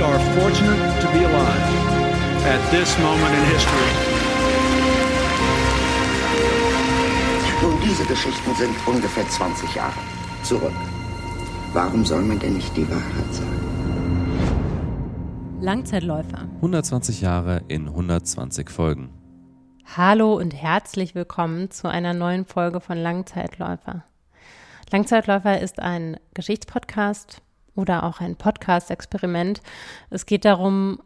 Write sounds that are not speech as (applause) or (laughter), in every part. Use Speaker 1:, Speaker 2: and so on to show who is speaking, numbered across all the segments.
Speaker 1: We are fortunate to be alive at this moment in history.
Speaker 2: Nun, diese Geschichten sind ungefähr 20 Jahre zurück. Warum soll man denn nicht die Wahrheit sagen?
Speaker 3: Langzeitläufer.
Speaker 4: 120 Jahre in 120 Folgen.
Speaker 3: Hallo und herzlich willkommen zu einer neuen Folge von Langzeitläufer. Langzeitläufer ist ein Geschichtspodcast oder auch ein Podcast-Experiment. Es geht darum,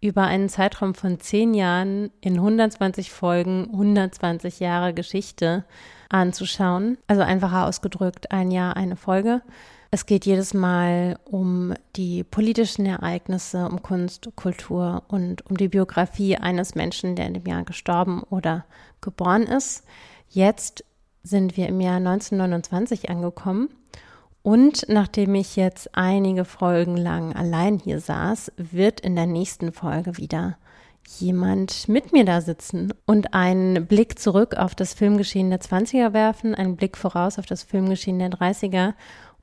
Speaker 3: über einen Zeitraum von zehn Jahren in 120 Folgen 120 Jahre Geschichte anzuschauen. Also einfacher ausgedrückt, ein Jahr, eine Folge. Es geht jedes Mal um die politischen Ereignisse, um Kunst, Kultur und um die Biografie eines Menschen, der in dem Jahr gestorben oder geboren ist. Jetzt sind wir im Jahr 1929 angekommen und nachdem ich jetzt einige Folgen lang allein hier saß, wird in der nächsten Folge wieder jemand mit mir da sitzen und einen Blick zurück auf das Filmgeschehen der 20er werfen, einen Blick voraus auf das Filmgeschehen der 30er.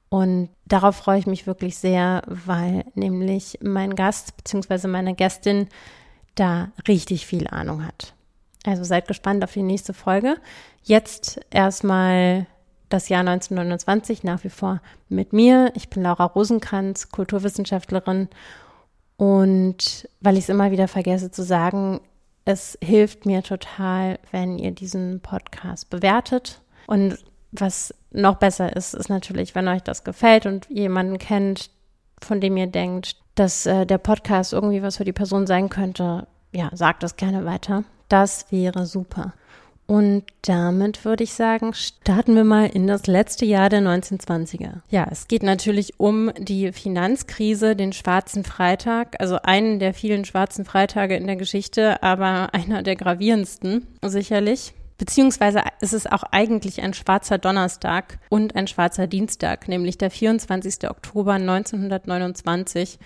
Speaker 3: Und darauf freue ich mich wirklich sehr, weil nämlich mein Gast bzw. meine Gästin da richtig viel Ahnung hat. Also seid gespannt auf die nächste Folge. Jetzt erstmal das Jahr 1929 nach wie vor mit mir. Ich bin Laura Rosenkranz, Kulturwissenschaftlerin. Und weil ich es immer wieder vergesse zu sagen, es hilft mir total, wenn ihr diesen Podcast bewertet. Und was noch besser ist, ist natürlich, wenn euch das gefällt und jemanden kennt, von dem ihr denkt, dass äh, der Podcast irgendwie was für die Person sein könnte, ja, sagt das gerne weiter. Das wäre super. Und damit würde ich sagen, starten wir mal in das letzte Jahr der 1920er. Ja, es geht natürlich um die Finanzkrise, den Schwarzen Freitag, also einen der vielen Schwarzen Freitage in der Geschichte, aber einer der gravierendsten sicherlich. Beziehungsweise ist es auch eigentlich ein schwarzer Donnerstag und ein schwarzer Dienstag, nämlich der 24. Oktober 1929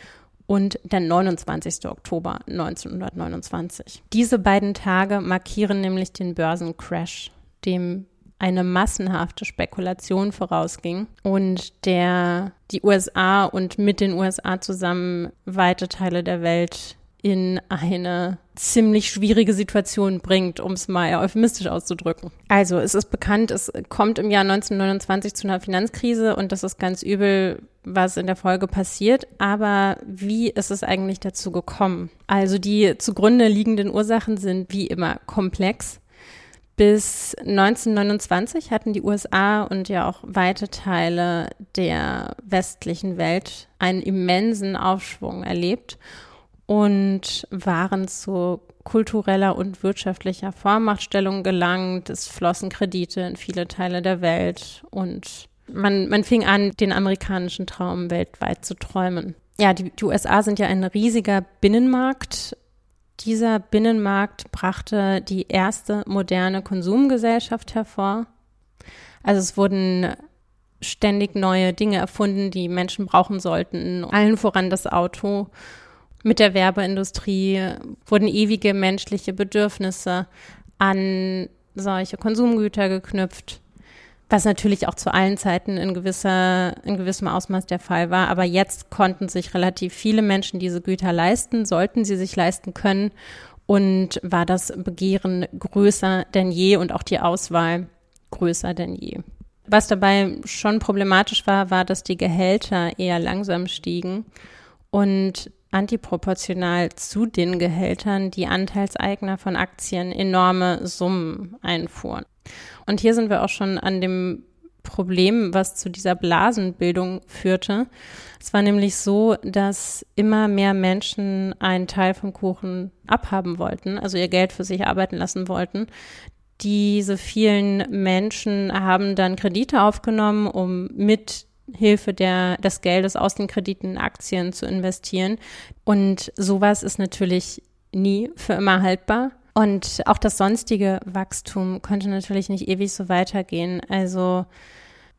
Speaker 3: und der 29. Oktober 1929. Diese beiden Tage markieren nämlich den Börsencrash, dem eine massenhafte Spekulation vorausging und der die USA und mit den USA zusammen weite Teile der Welt in eine ziemlich schwierige Situation bringt, um es mal euphemistisch auszudrücken. Also es ist bekannt, es kommt im Jahr 1929 zu einer Finanzkrise und das ist ganz übel, was in der Folge passiert. Aber wie ist es eigentlich dazu gekommen? Also die zugrunde liegenden Ursachen sind wie immer komplex. Bis 1929 hatten die USA und ja auch weite Teile der westlichen Welt einen immensen Aufschwung erlebt und waren zu kultureller und wirtschaftlicher Vormachtstellung gelangt. Es flossen Kredite in viele Teile der Welt und man, man fing an, den amerikanischen Traum weltweit zu träumen. Ja, die, die USA sind ja ein riesiger Binnenmarkt. Dieser Binnenmarkt brachte die erste moderne Konsumgesellschaft hervor. Also es wurden ständig neue Dinge erfunden, die Menschen brauchen sollten. Allen voran das Auto mit der Werbeindustrie wurden ewige menschliche Bedürfnisse an solche Konsumgüter geknüpft, was natürlich auch zu allen Zeiten in gewisser, in gewissem Ausmaß der Fall war. Aber jetzt konnten sich relativ viele Menschen diese Güter leisten, sollten sie sich leisten können und war das Begehren größer denn je und auch die Auswahl größer denn je. Was dabei schon problematisch war, war, dass die Gehälter eher langsam stiegen und antiproportional zu den Gehältern die Anteilseigner von Aktien enorme Summen einfuhren. Und hier sind wir auch schon an dem Problem, was zu dieser Blasenbildung führte. Es war nämlich so, dass immer mehr Menschen einen Teil vom Kuchen abhaben wollten, also ihr Geld für sich arbeiten lassen wollten. Diese vielen Menschen haben dann Kredite aufgenommen, um mit Hilfe der, des Geldes aus den Krediten in Aktien zu investieren. Und sowas ist natürlich nie für immer haltbar. Und auch das sonstige Wachstum konnte natürlich nicht ewig so weitergehen. Also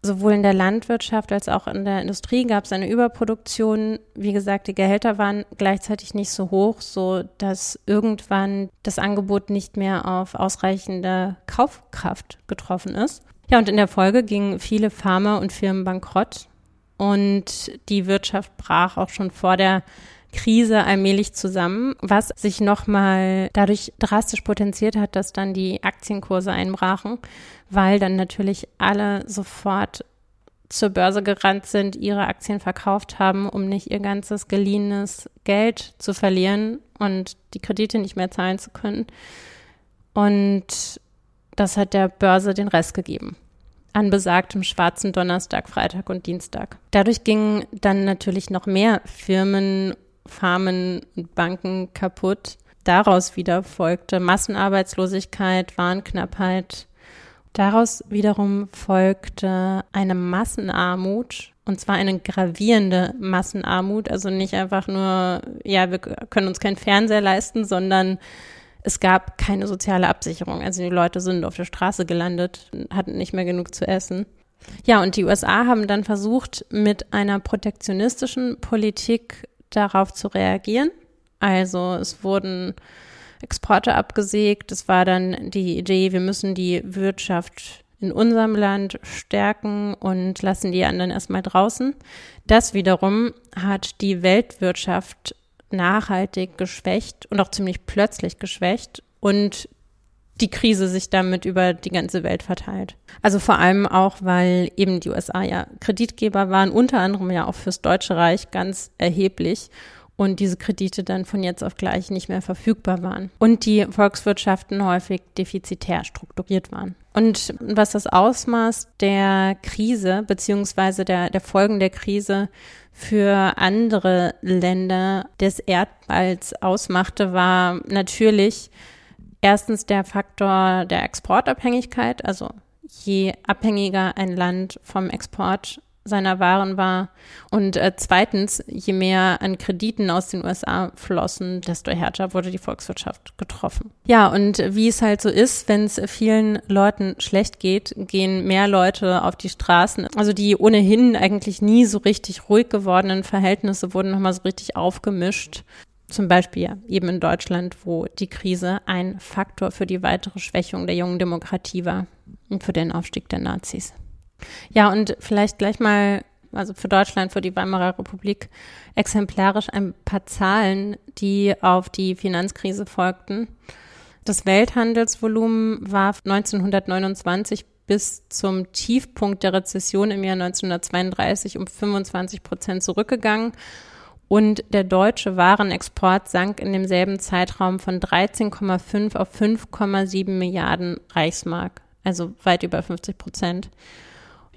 Speaker 3: sowohl in der Landwirtschaft als auch in der Industrie gab es eine Überproduktion. Wie gesagt, die Gehälter waren gleichzeitig nicht so hoch, so dass irgendwann das Angebot nicht mehr auf ausreichende Kaufkraft getroffen ist. Ja, und in der Folge gingen viele Farmer und Firmen bankrott und die Wirtschaft brach auch schon vor der Krise allmählich zusammen, was sich nochmal dadurch drastisch potenziert hat, dass dann die Aktienkurse einbrachen, weil dann natürlich alle sofort zur Börse gerannt sind, ihre Aktien verkauft haben, um nicht ihr ganzes geliehenes Geld zu verlieren und die Kredite nicht mehr zahlen zu können. Und das hat der Börse den Rest gegeben. An besagtem schwarzen Donnerstag, Freitag und Dienstag. Dadurch gingen dann natürlich noch mehr Firmen, Farmen und Banken kaputt. Daraus wieder folgte Massenarbeitslosigkeit, Warenknappheit. Daraus wiederum folgte eine Massenarmut, und zwar eine gravierende Massenarmut, also nicht einfach nur, ja, wir können uns keinen Fernseher leisten, sondern es gab keine soziale Absicherung. Also die Leute sind auf der Straße gelandet, hatten nicht mehr genug zu essen. Ja, und die USA haben dann versucht, mit einer protektionistischen Politik darauf zu reagieren. Also es wurden Exporte abgesägt. Es war dann die Idee, wir müssen die Wirtschaft in unserem Land stärken und lassen die anderen erstmal draußen. Das wiederum hat die Weltwirtschaft nachhaltig geschwächt und auch ziemlich plötzlich geschwächt und die Krise sich damit über die ganze Welt verteilt. Also vor allem auch, weil eben die USA ja Kreditgeber waren, unter anderem ja auch fürs Deutsche Reich ganz erheblich und diese Kredite dann von jetzt auf gleich nicht mehr verfügbar waren und die Volkswirtschaften häufig defizitär strukturiert waren. Und was das Ausmaß der Krise beziehungsweise der, der Folgen der Krise für andere Länder des Erdballs ausmachte, war natürlich erstens der Faktor der Exportabhängigkeit. Also je abhängiger ein Land vom Export seiner Waren war. Und äh, zweitens, je mehr an Krediten aus den USA flossen, desto härter wurde die Volkswirtschaft getroffen. Ja, und wie es halt so ist, wenn es vielen Leuten schlecht geht, gehen mehr Leute auf die Straßen. Also die ohnehin eigentlich nie so richtig ruhig gewordenen Verhältnisse wurden nochmal so richtig aufgemischt. Zum Beispiel eben in Deutschland, wo die Krise ein Faktor für die weitere Schwächung der jungen Demokratie war und für den Aufstieg der Nazis. Ja, und vielleicht gleich mal, also für Deutschland, für die Weimarer Republik, exemplarisch ein paar Zahlen, die auf die Finanzkrise folgten. Das Welthandelsvolumen war 1929 bis zum Tiefpunkt der Rezession im Jahr 1932 um 25 Prozent zurückgegangen. Und der deutsche Warenexport sank in demselben Zeitraum von 13,5 auf 5,7 Milliarden Reichsmark, also weit über 50 Prozent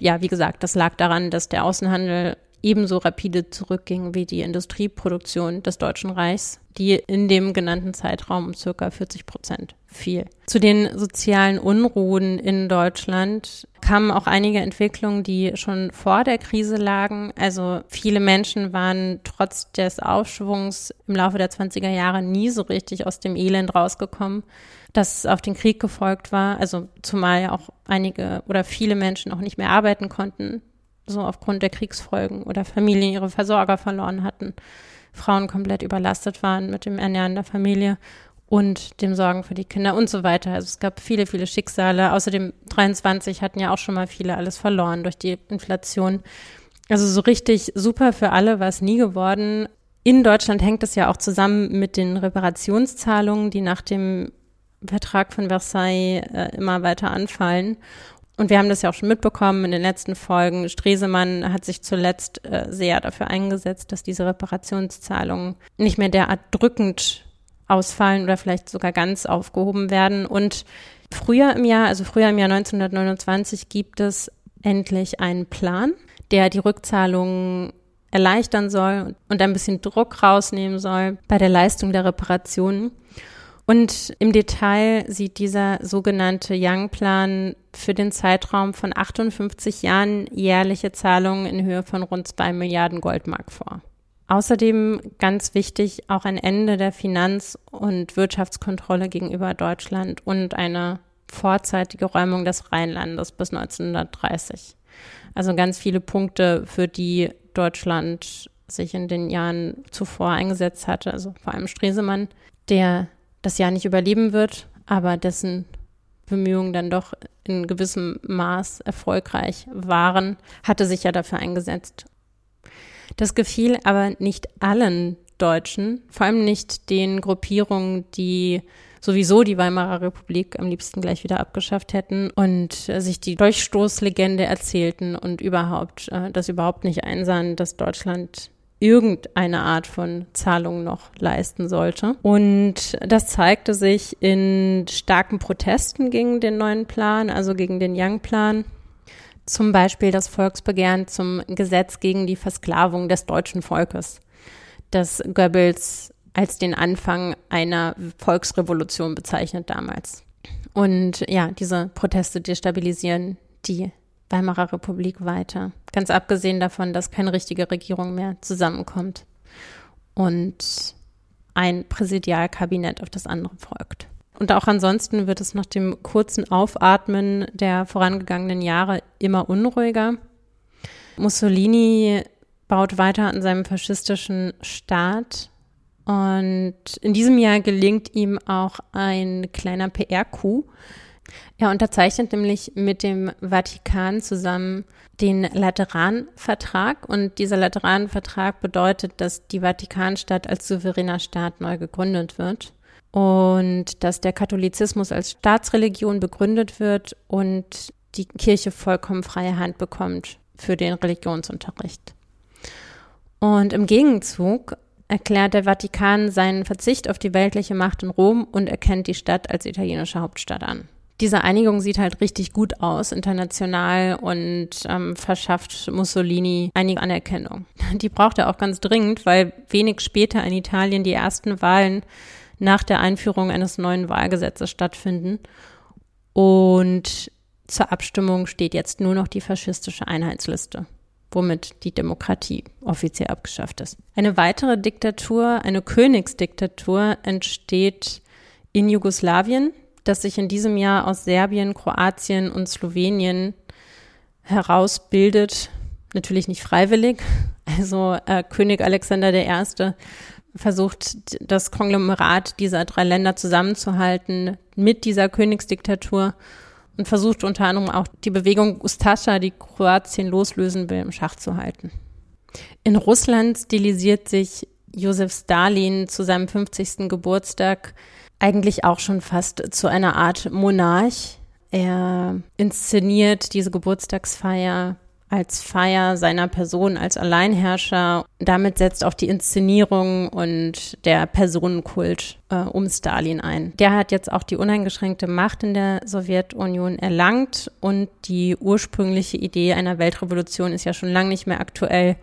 Speaker 3: ja, wie gesagt, das lag daran, dass der Außenhandel ebenso rapide zurückging wie die Industrieproduktion des Deutschen Reichs, die in dem genannten Zeitraum um circa 40 Prozent fiel. Zu den sozialen Unruhen in Deutschland kamen auch einige Entwicklungen, die schon vor der Krise lagen. Also viele Menschen waren trotz des Aufschwungs im Laufe der 20er Jahre nie so richtig aus dem Elend rausgekommen das auf den Krieg gefolgt war. Also zumal ja auch einige oder viele Menschen auch nicht mehr arbeiten konnten, so aufgrund der Kriegsfolgen oder Familien ihre Versorger verloren hatten, Frauen komplett überlastet waren mit dem Ernähren der Familie und dem Sorgen für die Kinder und so weiter. Also es gab viele, viele Schicksale. Außerdem 23 hatten ja auch schon mal viele alles verloren durch die Inflation. Also so richtig super für alle war es nie geworden. In Deutschland hängt es ja auch zusammen mit den Reparationszahlungen, die nach dem Vertrag von Versailles äh, immer weiter anfallen. Und wir haben das ja auch schon mitbekommen in den letzten Folgen. Stresemann hat sich zuletzt äh, sehr dafür eingesetzt, dass diese Reparationszahlungen nicht mehr derart drückend ausfallen oder vielleicht sogar ganz aufgehoben werden. Und früher im Jahr, also früher im Jahr 1929, gibt es endlich einen Plan, der die Rückzahlungen erleichtern soll und ein bisschen Druck rausnehmen soll bei der Leistung der Reparationen. Und im Detail sieht dieser sogenannte Young-Plan für den Zeitraum von 58 Jahren jährliche Zahlungen in Höhe von rund zwei Milliarden Goldmark vor. Außerdem ganz wichtig auch ein Ende der Finanz- und Wirtschaftskontrolle gegenüber Deutschland und eine vorzeitige Räumung des Rheinlandes bis 1930. Also ganz viele Punkte, für die Deutschland sich in den Jahren zuvor eingesetzt hatte, also vor allem Stresemann, der das Jahr nicht überleben wird, aber dessen Bemühungen dann doch in gewissem Maß erfolgreich waren, hatte sich ja dafür eingesetzt, das gefiel aber nicht allen Deutschen, vor allem nicht den Gruppierungen, die sowieso die Weimarer Republik am liebsten gleich wieder abgeschafft hätten und sich die Durchstoßlegende erzählten und überhaupt äh, das überhaupt nicht einsahen, dass Deutschland irgendeine Art von Zahlung noch leisten sollte. Und das zeigte sich in starken Protesten gegen den neuen Plan, also gegen den Young-Plan zum Beispiel das Volksbegehren zum Gesetz gegen die Versklavung des deutschen Volkes, das Goebbels als den Anfang einer Volksrevolution bezeichnet damals. Und ja, diese Proteste destabilisieren die Weimarer Republik weiter. Ganz abgesehen davon, dass keine richtige Regierung mehr zusammenkommt und ein Präsidialkabinett auf das andere folgt. Und auch ansonsten wird es nach dem kurzen Aufatmen der vorangegangenen Jahre immer unruhiger. Mussolini baut weiter an seinem faschistischen Staat. Und in diesem Jahr gelingt ihm auch ein kleiner PR-Coup. Er unterzeichnet nämlich mit dem Vatikan zusammen den Lateranvertrag. Und dieser Lateranvertrag bedeutet, dass die Vatikanstadt als souveräner Staat neu gegründet wird und dass der Katholizismus als Staatsreligion begründet wird und die Kirche vollkommen freie Hand bekommt für den Religionsunterricht. Und im Gegenzug erklärt der Vatikan seinen Verzicht auf die weltliche Macht in Rom und erkennt die Stadt als italienische Hauptstadt an. Diese Einigung sieht halt richtig gut aus, international und ähm, verschafft Mussolini einige Anerkennung. (laughs) Die braucht er auch ganz dringend, weil wenig später in Italien die ersten Wahlen nach der Einführung eines neuen Wahlgesetzes stattfinden. Und zur Abstimmung steht jetzt nur noch die faschistische Einheitsliste, womit die Demokratie offiziell abgeschafft ist. Eine weitere Diktatur, eine Königsdiktatur, entsteht in Jugoslawien, das sich in diesem Jahr aus Serbien, Kroatien und Slowenien herausbildet. Natürlich nicht freiwillig. Also äh, König Alexander I versucht, das Konglomerat dieser drei Länder zusammenzuhalten mit dieser Königsdiktatur und versucht unter anderem auch die Bewegung Ustascha, die Kroatien loslösen will, im Schach zu halten. In Russland stilisiert sich Josef Stalin zu seinem 50. Geburtstag eigentlich auch schon fast zu einer Art Monarch. Er inszeniert diese Geburtstagsfeier als Feier seiner Person als Alleinherrscher. Damit setzt auch die Inszenierung und der Personenkult äh, um Stalin ein. Der hat jetzt auch die uneingeschränkte Macht in der Sowjetunion erlangt und die ursprüngliche Idee einer Weltrevolution ist ja schon lange nicht mehr aktuell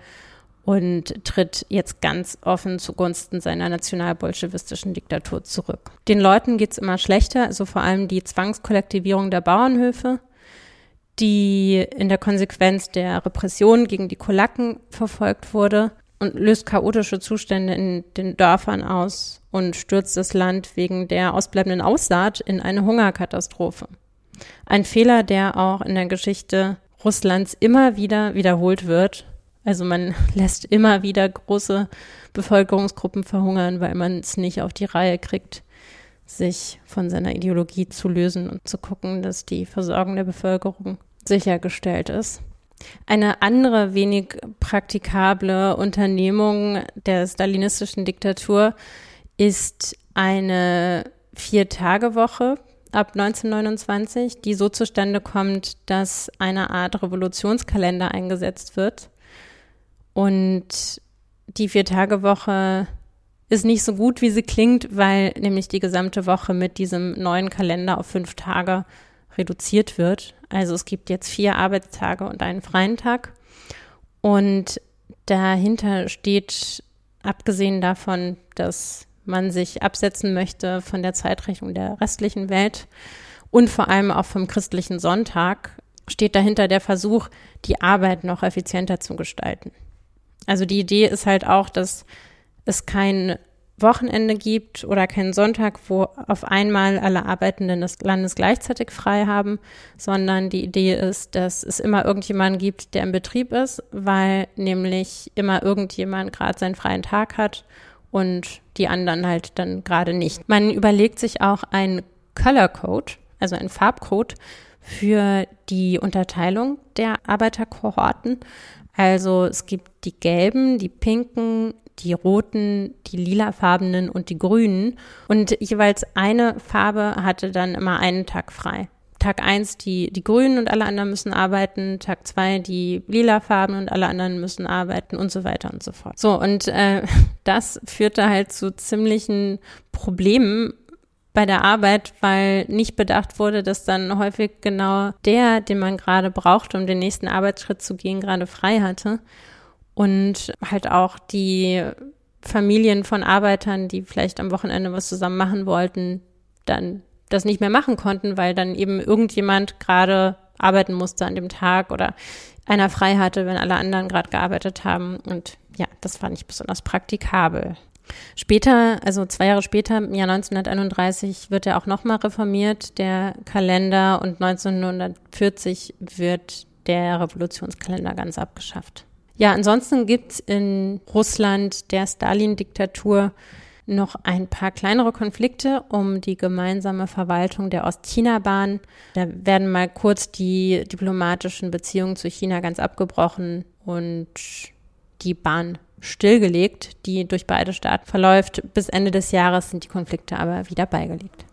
Speaker 3: und tritt jetzt ganz offen zugunsten seiner nationalbolschewistischen Diktatur zurück. Den Leuten geht's immer schlechter, also vor allem die Zwangskollektivierung der Bauernhöfe die in der Konsequenz der Repression gegen die Kolaken verfolgt wurde und löst chaotische Zustände in den Dörfern aus und stürzt das Land wegen der ausbleibenden Aussaat in eine Hungerkatastrophe. Ein Fehler, der auch in der Geschichte Russlands immer wieder wiederholt wird. Also man (laughs) lässt immer wieder große Bevölkerungsgruppen verhungern, weil man es nicht auf die Reihe kriegt, sich von seiner Ideologie zu lösen und zu gucken, dass die Versorgung der Bevölkerung sichergestellt ist. Eine andere wenig praktikable Unternehmung der stalinistischen Diktatur ist eine Vier-Tage-Woche ab 1929, die so zustande kommt, dass eine Art Revolutionskalender eingesetzt wird. Und die Vier-Tage-Woche ist nicht so gut, wie sie klingt, weil nämlich die gesamte Woche mit diesem neuen Kalender auf fünf Tage reduziert wird. Also es gibt jetzt vier Arbeitstage und einen freien Tag. Und dahinter steht, abgesehen davon, dass man sich absetzen möchte von der Zeitrechnung der restlichen Welt und vor allem auch vom christlichen Sonntag, steht dahinter der Versuch, die Arbeit noch effizienter zu gestalten. Also die Idee ist halt auch, dass es kein Wochenende gibt oder keinen Sonntag, wo auf einmal alle Arbeitenden des Landes gleichzeitig frei haben, sondern die Idee ist, dass es immer irgendjemanden gibt, der im Betrieb ist, weil nämlich immer irgendjemand gerade seinen freien Tag hat und die anderen halt dann gerade nicht. Man überlegt sich auch einen Color Code, also einen Farbcode für die Unterteilung der Arbeiterkohorten. Also es gibt die gelben, die pinken, die roten, die lilafarbenen und die grünen. Und jeweils eine Farbe hatte dann immer einen Tag frei. Tag eins die, die Grünen und alle anderen müssen arbeiten, Tag zwei die Lilafarben und alle anderen müssen arbeiten und so weiter und so fort. So, und äh, (laughs) das führte halt zu ziemlichen Problemen bei der Arbeit, weil nicht bedacht wurde, dass dann häufig genau der, den man gerade braucht, um den nächsten Arbeitsschritt zu gehen, gerade frei hatte und halt auch die Familien von Arbeitern, die vielleicht am Wochenende was zusammen machen wollten, dann das nicht mehr machen konnten, weil dann eben irgendjemand gerade arbeiten musste an dem Tag oder einer frei hatte, wenn alle anderen gerade gearbeitet haben. Und ja, das war nicht besonders praktikabel. Später, also zwei Jahre später, im Jahr 1931, wird er auch nochmal reformiert, der Kalender, und 1940 wird der Revolutionskalender ganz abgeschafft. Ja, ansonsten gibt's in Russland der Stalin-Diktatur noch ein paar kleinere Konflikte um die gemeinsame Verwaltung der Ostchina-Bahn. Da werden mal kurz die diplomatischen Beziehungen zu China ganz abgebrochen und die Bahn stillgelegt, die durch beide Staaten verläuft. Bis Ende des Jahres sind die Konflikte aber wieder beigelegt.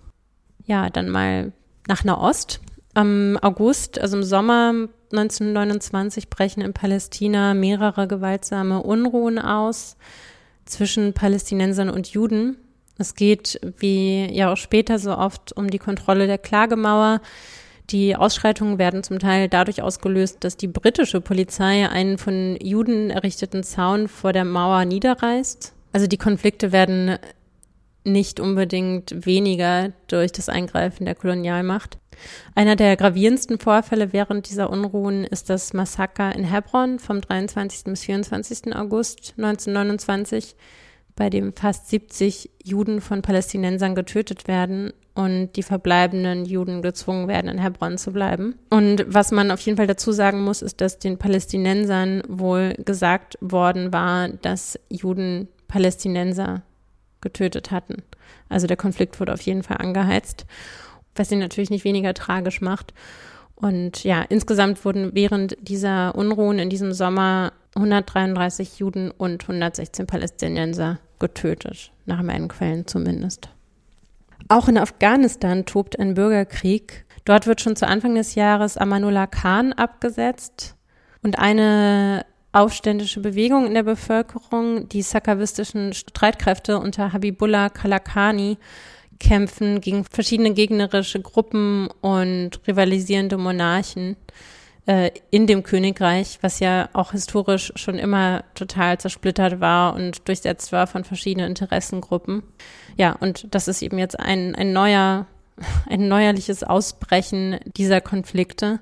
Speaker 3: Ja, dann mal nach Nahost. Am August, also im Sommer 1929 brechen in Palästina mehrere gewaltsame Unruhen aus zwischen Palästinensern und Juden. Es geht, wie ja auch später so oft, um die Kontrolle der Klagemauer. Die Ausschreitungen werden zum Teil dadurch ausgelöst, dass die britische Polizei einen von Juden errichteten Zaun vor der Mauer niederreißt. Also die Konflikte werden nicht unbedingt weniger durch das Eingreifen der Kolonialmacht. Einer der gravierendsten Vorfälle während dieser Unruhen ist das Massaker in Hebron vom 23. bis 24. August 1929, bei dem fast 70 Juden von Palästinensern getötet werden und die verbleibenden Juden gezwungen werden, in Hebron zu bleiben. Und was man auf jeden Fall dazu sagen muss, ist, dass den Palästinensern wohl gesagt worden war, dass Juden Palästinenser getötet hatten. Also der Konflikt wurde auf jeden Fall angeheizt was ihn natürlich nicht weniger tragisch macht. Und ja, insgesamt wurden während dieser Unruhen in diesem Sommer 133 Juden und 116 Palästinenser getötet, nach meinen Quellen zumindest. Auch in Afghanistan tobt ein Bürgerkrieg. Dort wird schon zu Anfang des Jahres Amanullah Khan abgesetzt und eine aufständische Bewegung in der Bevölkerung, die sakavistischen Streitkräfte unter Habibullah Kalakani, kämpfen gegen verschiedene gegnerische Gruppen und rivalisierende Monarchen äh, in dem Königreich, was ja auch historisch schon immer total zersplittert war und durchsetzt war von verschiedenen Interessengruppen. Ja, und das ist eben jetzt ein, ein neuer, (laughs) ein neuerliches Ausbrechen dieser Konflikte.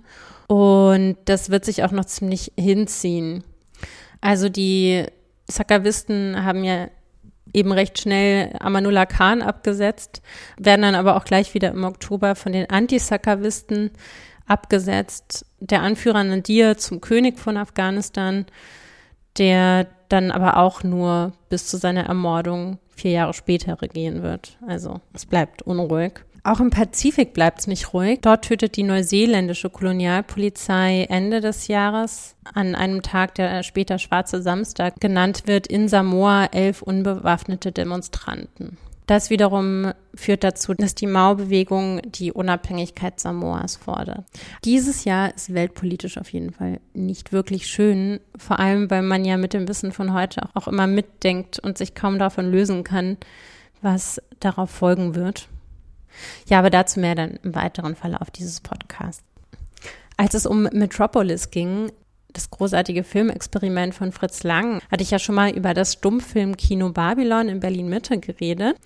Speaker 3: Und das wird sich auch noch ziemlich hinziehen. Also die Sakavisten haben ja eben recht schnell Amanullah Khan abgesetzt, werden dann aber auch gleich wieder im Oktober von den Antisakavisten abgesetzt. Der Anführer Nadir zum König von Afghanistan, der dann aber auch nur bis zu seiner Ermordung vier Jahre später regieren wird. Also es bleibt unruhig. Auch im Pazifik bleibt es nicht ruhig. Dort tötet die neuseeländische Kolonialpolizei Ende des Jahres an einem Tag, der später Schwarze Samstag genannt wird, in Samoa elf unbewaffnete Demonstranten. Das wiederum führt dazu, dass die Mao-Bewegung die Unabhängigkeit Samoas fordert. Dieses Jahr ist weltpolitisch auf jeden Fall nicht wirklich schön, vor allem weil man ja mit dem Wissen von heute auch immer mitdenkt und sich kaum davon lösen kann, was darauf folgen wird. Ja, aber dazu mehr dann im weiteren Verlauf dieses Podcasts. Als es um Metropolis ging, das großartige Filmexperiment von Fritz Lang, hatte ich ja schon mal über das Stummfilmkino Babylon in Berlin Mitte geredet.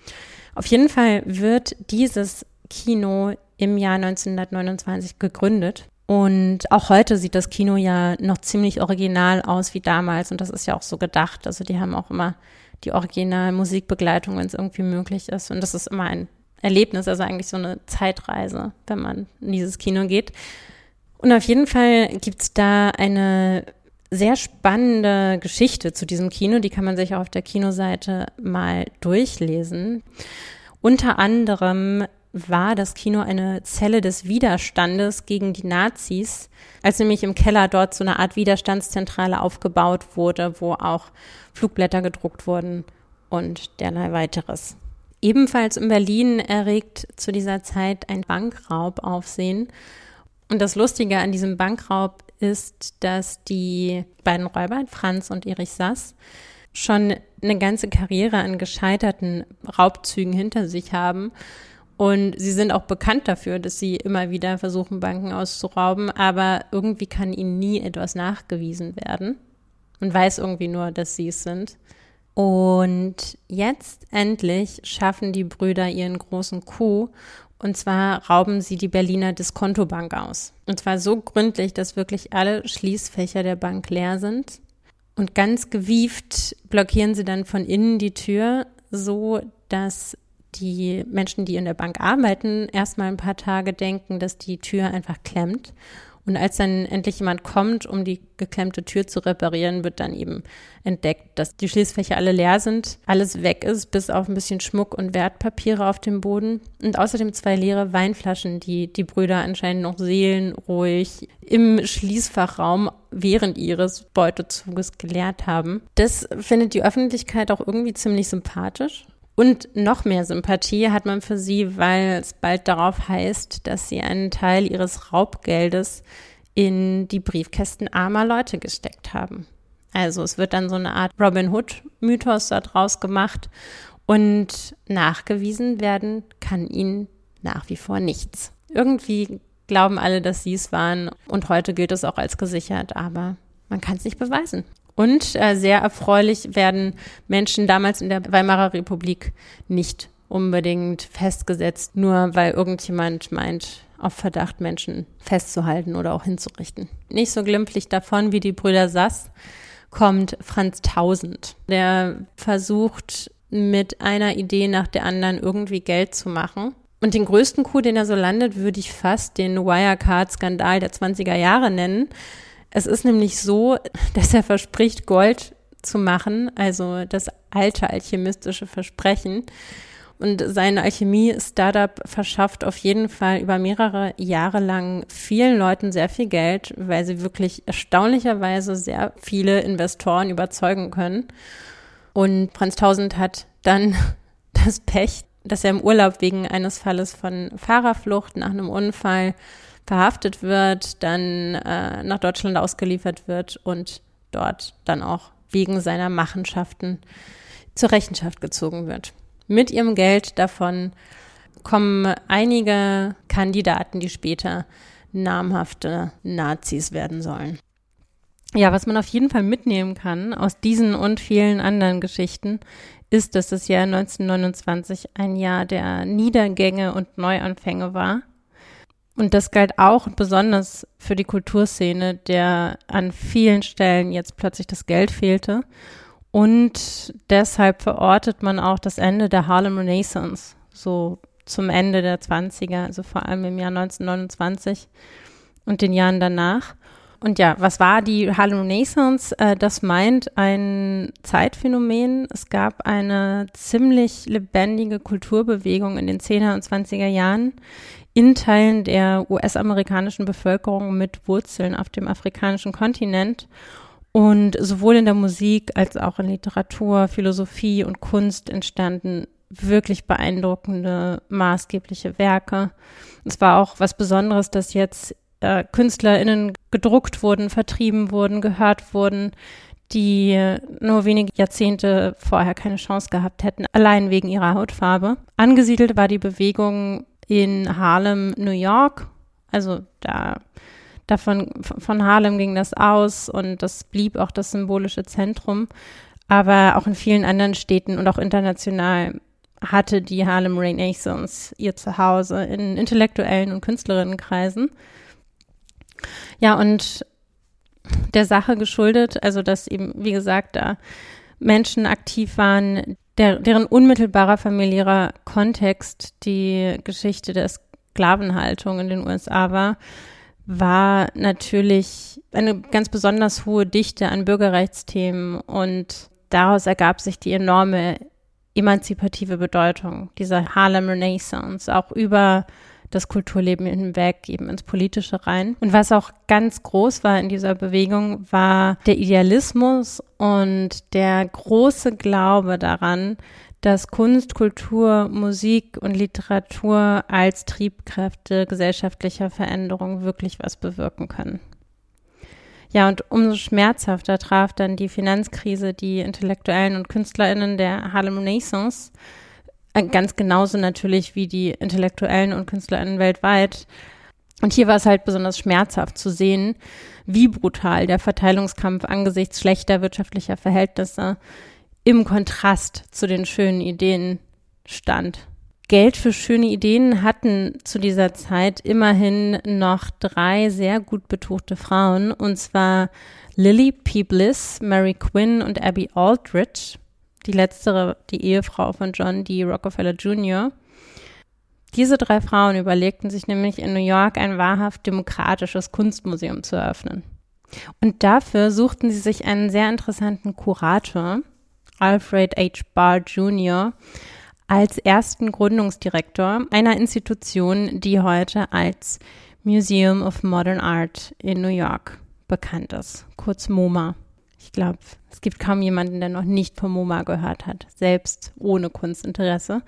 Speaker 3: Auf jeden Fall wird dieses Kino im Jahr 1929 gegründet. Und auch heute sieht das Kino ja noch ziemlich original aus wie damals. Und das ist ja auch so gedacht. Also die haben auch immer die Originalmusikbegleitung, wenn es irgendwie möglich ist. Und das ist immer ein Erlebnis, also eigentlich so eine Zeitreise, wenn man in dieses Kino geht. Und auf jeden Fall gibt es da eine sehr spannende Geschichte zu diesem Kino. Die kann man sich auf der Kinoseite mal durchlesen. Unter anderem war das Kino eine Zelle des Widerstandes gegen die Nazis, als nämlich im Keller dort so eine Art Widerstandszentrale aufgebaut wurde, wo auch Flugblätter gedruckt wurden und derlei weiteres. Ebenfalls in Berlin erregt zu dieser Zeit ein Bankraub Aufsehen. Und das Lustige an diesem Bankraub ist, dass die beiden Räuber, Franz und Erich Sass, schon eine ganze Karriere an gescheiterten Raubzügen hinter sich haben. Und sie sind auch bekannt dafür, dass sie immer wieder versuchen, Banken auszurauben, aber irgendwie kann ihnen nie etwas nachgewiesen werden. Man weiß irgendwie nur, dass sie es sind. Und jetzt endlich schaffen die Brüder ihren großen Coup. Und zwar rauben sie die Berliner Diskontobank aus. Und zwar so gründlich, dass wirklich alle Schließfächer der Bank leer sind. Und ganz gewieft blockieren sie dann von innen die Tür, so dass die Menschen, die in der Bank arbeiten, erstmal ein paar Tage denken, dass die Tür einfach klemmt. Und als dann endlich jemand kommt, um die geklemmte Tür zu reparieren, wird dann eben entdeckt, dass die Schließfächer alle leer sind, alles weg ist, bis auf ein bisschen Schmuck und Wertpapiere auf dem Boden und außerdem zwei leere Weinflaschen, die die Brüder anscheinend noch seelenruhig im Schließfachraum während ihres Beutezuges geleert haben. Das findet die Öffentlichkeit auch irgendwie ziemlich sympathisch und noch mehr Sympathie hat man für sie, weil es bald darauf heißt, dass sie einen Teil ihres Raubgeldes in die Briefkästen armer Leute gesteckt haben. Also es wird dann so eine Art Robin Hood-Mythos daraus gemacht und nachgewiesen werden kann ihnen nach wie vor nichts. Irgendwie glauben alle, dass sie es waren und heute gilt es auch als gesichert, aber man kann es nicht beweisen. Und äh, sehr erfreulich werden Menschen damals in der Weimarer Republik nicht unbedingt festgesetzt, nur weil irgendjemand meint, auf Verdacht Menschen festzuhalten oder auch hinzurichten. Nicht so glimpflich davon wie die Brüder Sass kommt Franz Tausend. Der versucht mit einer Idee nach der anderen irgendwie Geld zu machen. Und den größten Coup, den er so landet, würde ich fast den Wirecard-Skandal der 20er Jahre nennen. Es ist nämlich so, (laughs) dass er verspricht, Gold zu machen, also das alte alchemistische Versprechen. Und sein Alchemie-Startup verschafft auf jeden Fall über mehrere Jahre lang vielen Leuten sehr viel Geld, weil sie wirklich erstaunlicherweise sehr viele Investoren überzeugen können. Und Franz Tausend hat dann (laughs) das Pech, dass er im Urlaub wegen eines Falles von Fahrerflucht nach einem Unfall verhaftet wird, dann äh, nach Deutschland ausgeliefert wird und dort dann auch wegen seiner Machenschaften zur Rechenschaft gezogen wird. Mit ihrem Geld davon kommen einige Kandidaten, die später namhafte Nazis werden sollen. Ja, was man auf jeden Fall mitnehmen kann aus diesen und vielen anderen Geschichten, ist, dass das Jahr 1929 ein Jahr der Niedergänge und Neuanfänge war und das galt auch besonders für die Kulturszene, der an vielen Stellen jetzt plötzlich das Geld fehlte. Und deshalb verortet man auch das Ende der Harlem Renaissance, so zum Ende der 20er, also vor allem im Jahr 1929 und den Jahren danach. Und ja, was war die Harlem Renaissance? Äh, das meint ein Zeitphänomen. Es gab eine ziemlich lebendige Kulturbewegung in den 10er und 20er Jahren, in Teilen der US-amerikanischen Bevölkerung mit Wurzeln auf dem afrikanischen Kontinent. Und sowohl in der Musik als auch in Literatur, Philosophie und Kunst entstanden wirklich beeindruckende, maßgebliche Werke. Es war auch was Besonderes, dass jetzt äh, KünstlerInnen gedruckt wurden, vertrieben wurden, gehört wurden, die nur wenige Jahrzehnte vorher keine Chance gehabt hätten, allein wegen ihrer Hautfarbe. Angesiedelt war die Bewegung in Harlem, New York. Also da davon, von Harlem ging das aus und das blieb auch das symbolische Zentrum. Aber auch in vielen anderen Städten und auch international hatte die Harlem Renaissance ihr Zuhause in intellektuellen und Künstlerinnenkreisen. Ja, und der Sache geschuldet, also dass eben, wie gesagt, da Menschen aktiv waren, der, deren unmittelbarer familiärer Kontext die Geschichte der Sklavenhaltung in den USA war, war natürlich eine ganz besonders hohe Dichte an Bürgerrechtsthemen und daraus ergab sich die enorme emanzipative Bedeutung dieser Harlem Renaissance, auch über das Kulturleben hinweg, eben ins Politische rein. Und was auch ganz groß war in dieser Bewegung, war der Idealismus und der große Glaube daran, dass Kunst, Kultur, Musik und Literatur als Triebkräfte gesellschaftlicher Veränderung wirklich was bewirken können. Ja, und umso schmerzhafter traf dann die Finanzkrise die Intellektuellen und KünstlerInnen der Harlem Renaissance, ganz genauso natürlich wie die Intellektuellen und KünstlerInnen weltweit. Und hier war es halt besonders schmerzhaft zu sehen, wie brutal der Verteilungskampf angesichts schlechter wirtschaftlicher Verhältnisse im Kontrast zu den schönen Ideen stand. Geld für schöne Ideen hatten zu dieser Zeit immerhin noch drei sehr gut betuchte Frauen, und zwar Lily P. Bliss, Mary Quinn und Abby Aldrich. Die letztere, die Ehefrau von John D. Rockefeller Jr. Diese drei Frauen überlegten sich nämlich in New York ein wahrhaft demokratisches Kunstmuseum zu eröffnen. Und dafür suchten sie sich einen sehr interessanten Kurator, Alfred H. Barr Jr., als ersten Gründungsdirektor einer Institution, die heute als Museum of Modern Art in New York bekannt ist, kurz MoMA. Ich glaube, es gibt kaum jemanden, der noch nicht von MoMA gehört hat, selbst ohne Kunstinteresse.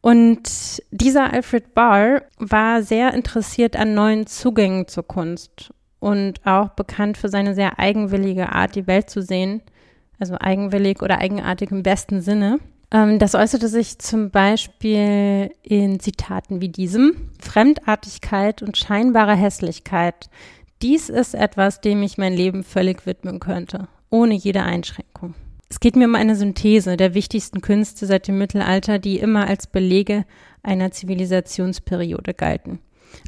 Speaker 3: Und dieser Alfred Barr war sehr interessiert an neuen Zugängen zur Kunst und auch bekannt für seine sehr eigenwillige Art, die Welt zu sehen. Also eigenwillig oder eigenartig im besten Sinne. Ähm, das äußerte sich zum Beispiel in Zitaten wie diesem. Fremdartigkeit und scheinbare Hässlichkeit. Dies ist etwas, dem ich mein Leben völlig widmen könnte, ohne jede Einschränkung. Es geht mir um eine Synthese der wichtigsten Künste seit dem Mittelalter, die immer als Belege einer Zivilisationsperiode galten.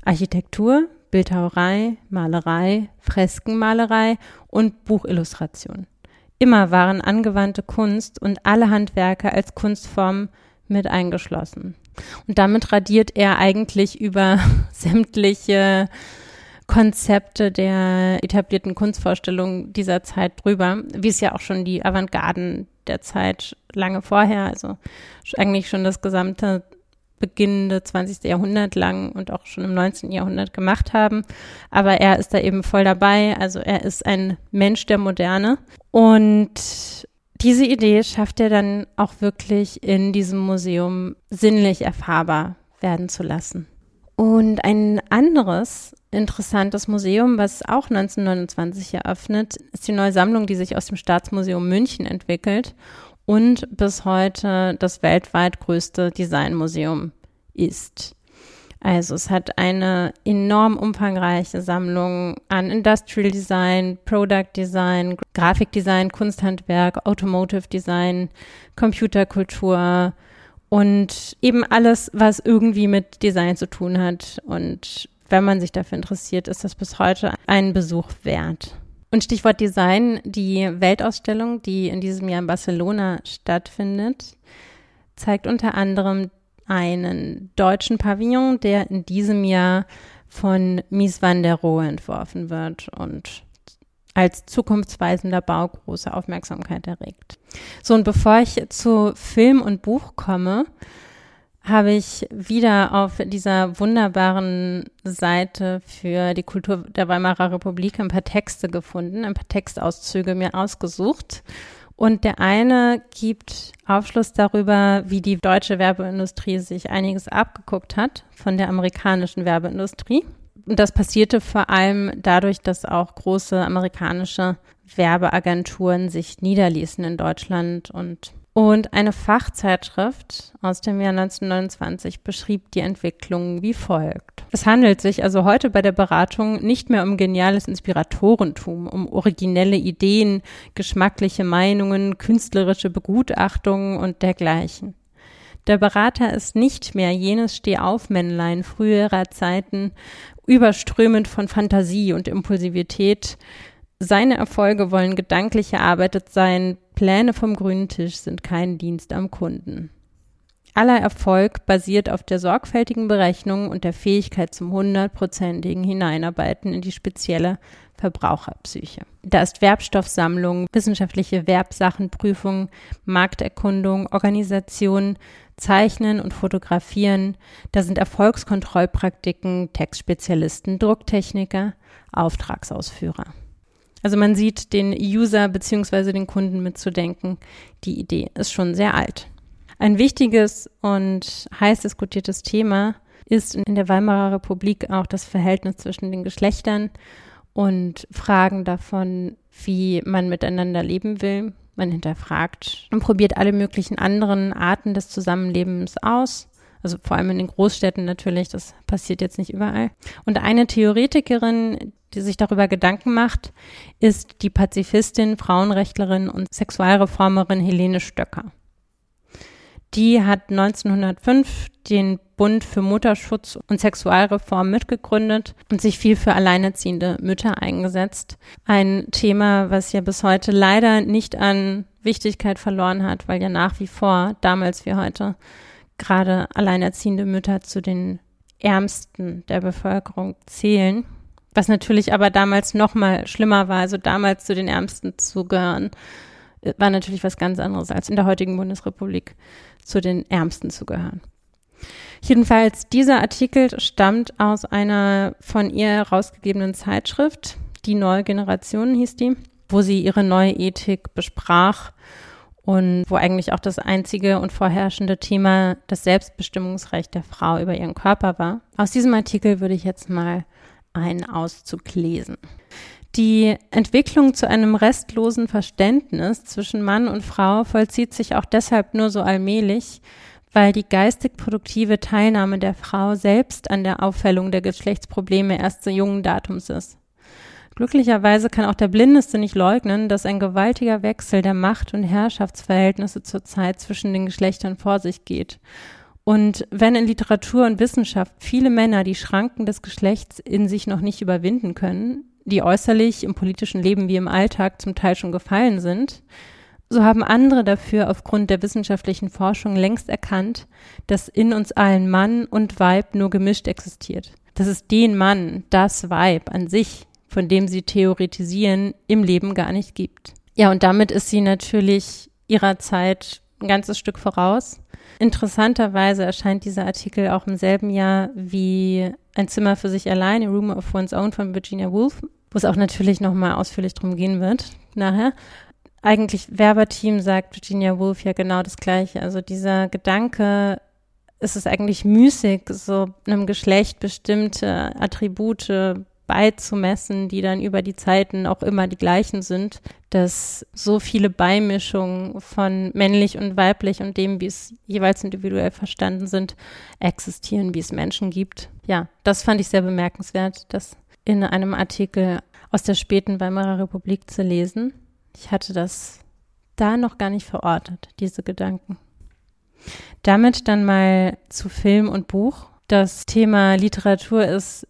Speaker 3: Architektur, Bildhauerei, Malerei, Freskenmalerei und Buchillustration. Immer waren angewandte Kunst und alle Handwerke als Kunstform mit eingeschlossen. Und damit radiert er eigentlich über (laughs) sämtliche Konzepte der etablierten Kunstvorstellung dieser Zeit drüber, wie es ja auch schon die Avantgarden der Zeit lange vorher, also eigentlich schon das gesamte beginnende 20. Jahrhundert lang und auch schon im 19. Jahrhundert gemacht haben. Aber er ist da eben voll dabei. Also er ist ein Mensch der Moderne. Und diese Idee schafft er dann auch wirklich in diesem Museum sinnlich erfahrbar werden zu lassen. Und ein anderes interessantes Museum, was auch 1929 eröffnet, ist die neue Sammlung, die sich aus dem Staatsmuseum München entwickelt und bis heute das weltweit größte Designmuseum ist. Also es hat eine enorm umfangreiche Sammlung an Industrial Design, Product Design, Grafikdesign, Kunsthandwerk, Automotive Design, Computerkultur und eben alles, was irgendwie mit Design zu tun hat. Und wenn man sich dafür interessiert, ist das bis heute einen Besuch wert. Und Stichwort Design, die Weltausstellung, die in diesem Jahr in Barcelona stattfindet, zeigt unter anderem einen deutschen Pavillon, der in diesem Jahr von Mies van der Rohe entworfen wird und als zukunftsweisender Bau große Aufmerksamkeit erregt. So, und bevor ich zu Film und Buch komme, habe ich wieder auf dieser wunderbaren Seite für die Kultur der Weimarer Republik ein paar Texte gefunden, ein paar Textauszüge mir ausgesucht. Und der eine gibt Aufschluss darüber, wie die deutsche Werbeindustrie sich einiges abgeguckt hat von der amerikanischen Werbeindustrie. Und das passierte vor allem dadurch, dass auch große amerikanische Werbeagenturen sich niederließen in Deutschland und Und eine Fachzeitschrift aus dem Jahr 1929 beschrieb die Entwicklung wie folgt. Es handelt sich also heute bei der Beratung nicht mehr um geniales Inspiratorentum, um originelle Ideen, geschmackliche Meinungen, künstlerische Begutachtungen und dergleichen. Der Berater ist nicht mehr jenes Stehaufmännlein früherer Zeiten, überströmend von Fantasie und Impulsivität. Seine Erfolge wollen gedanklich erarbeitet sein, Pläne vom grünen Tisch sind kein Dienst am Kunden. Aller Erfolg basiert auf der sorgfältigen Berechnung und der Fähigkeit zum hundertprozentigen Hineinarbeiten in die spezielle Verbraucherpsyche. Da ist Werbstoffsammlung, wissenschaftliche Werbsachenprüfung, Markterkundung, Organisation, Zeichnen und Fotografieren. Da sind Erfolgskontrollpraktiken, Textspezialisten, Drucktechniker, Auftragsausführer. Also man sieht den User bzw. den Kunden mitzudenken. Die Idee ist schon sehr alt. Ein wichtiges und heiß diskutiertes Thema ist in der Weimarer Republik auch das Verhältnis zwischen den Geschlechtern und Fragen davon, wie man miteinander leben will. Man hinterfragt und probiert alle möglichen anderen Arten des Zusammenlebens aus. Also vor allem in den Großstädten natürlich, das passiert jetzt nicht überall. Und eine Theoretikerin, die sich darüber Gedanken macht, ist die Pazifistin, Frauenrechtlerin und Sexualreformerin Helene Stöcker. Die hat 1905 den Bund für Mutterschutz und Sexualreform mitgegründet und sich viel für alleinerziehende Mütter eingesetzt. Ein Thema, was ja bis heute leider nicht an Wichtigkeit verloren hat, weil ja nach wie vor, damals wie heute, gerade alleinerziehende Mütter zu den Ärmsten der Bevölkerung zählen. Was natürlich aber damals noch mal schlimmer war, also damals zu den Ärmsten zu gehören, äh, war natürlich was ganz anderes als in der heutigen Bundesrepublik zu den Ärmsten zu gehören. Jedenfalls, dieser Artikel stammt aus einer von ihr herausgegebenen Zeitschrift, die Neue Generation hieß die, wo sie ihre neue Ethik besprach und wo eigentlich auch das einzige und vorherrschende Thema das Selbstbestimmungsrecht der Frau über ihren Körper war. Aus diesem Artikel würde ich jetzt mal einen Auszug lesen. Die Entwicklung zu einem restlosen Verständnis zwischen Mann und Frau vollzieht sich auch deshalb nur so allmählich, weil die geistig produktive Teilnahme der Frau selbst an der Auffällung der Geschlechtsprobleme erst zu jungen Datums ist. Glücklicherweise kann auch der Blindeste nicht leugnen, dass ein gewaltiger Wechsel der Macht- und Herrschaftsverhältnisse zurzeit zwischen den Geschlechtern vor sich geht und wenn in Literatur und Wissenschaft viele Männer die Schranken des Geschlechts in sich noch nicht überwinden können, die äußerlich im politischen Leben wie im Alltag zum Teil schon gefallen sind, so haben andere dafür aufgrund der wissenschaftlichen Forschung längst erkannt, dass in uns allen Mann und Weib nur gemischt existiert. Dass es den Mann, das Weib an sich, von dem sie theoretisieren, im Leben gar nicht gibt. Ja, und damit ist sie natürlich ihrer Zeit ein ganzes Stück voraus. Interessanterweise erscheint dieser Artikel auch im selben Jahr wie Ein Zimmer für sich allein, A Room of One's Own von Virginia Woolf, wo es auch natürlich nochmal ausführlich drum gehen wird nachher. Eigentlich Werberteam sagt Virginia Woolf ja genau das Gleiche. Also dieser Gedanke, ist es eigentlich müßig, so einem Geschlecht bestimmte Attribute beizumessen, die dann über die Zeiten auch immer die gleichen sind, dass so viele Beimischungen von männlich und weiblich und dem, wie es jeweils individuell verstanden sind, existieren, wie es Menschen gibt. Ja, das fand ich sehr bemerkenswert, das in einem Artikel aus der späten Weimarer Republik zu lesen. Ich hatte das da noch gar nicht verortet, diese Gedanken. Damit dann mal zu Film und Buch. Das Thema Literatur ist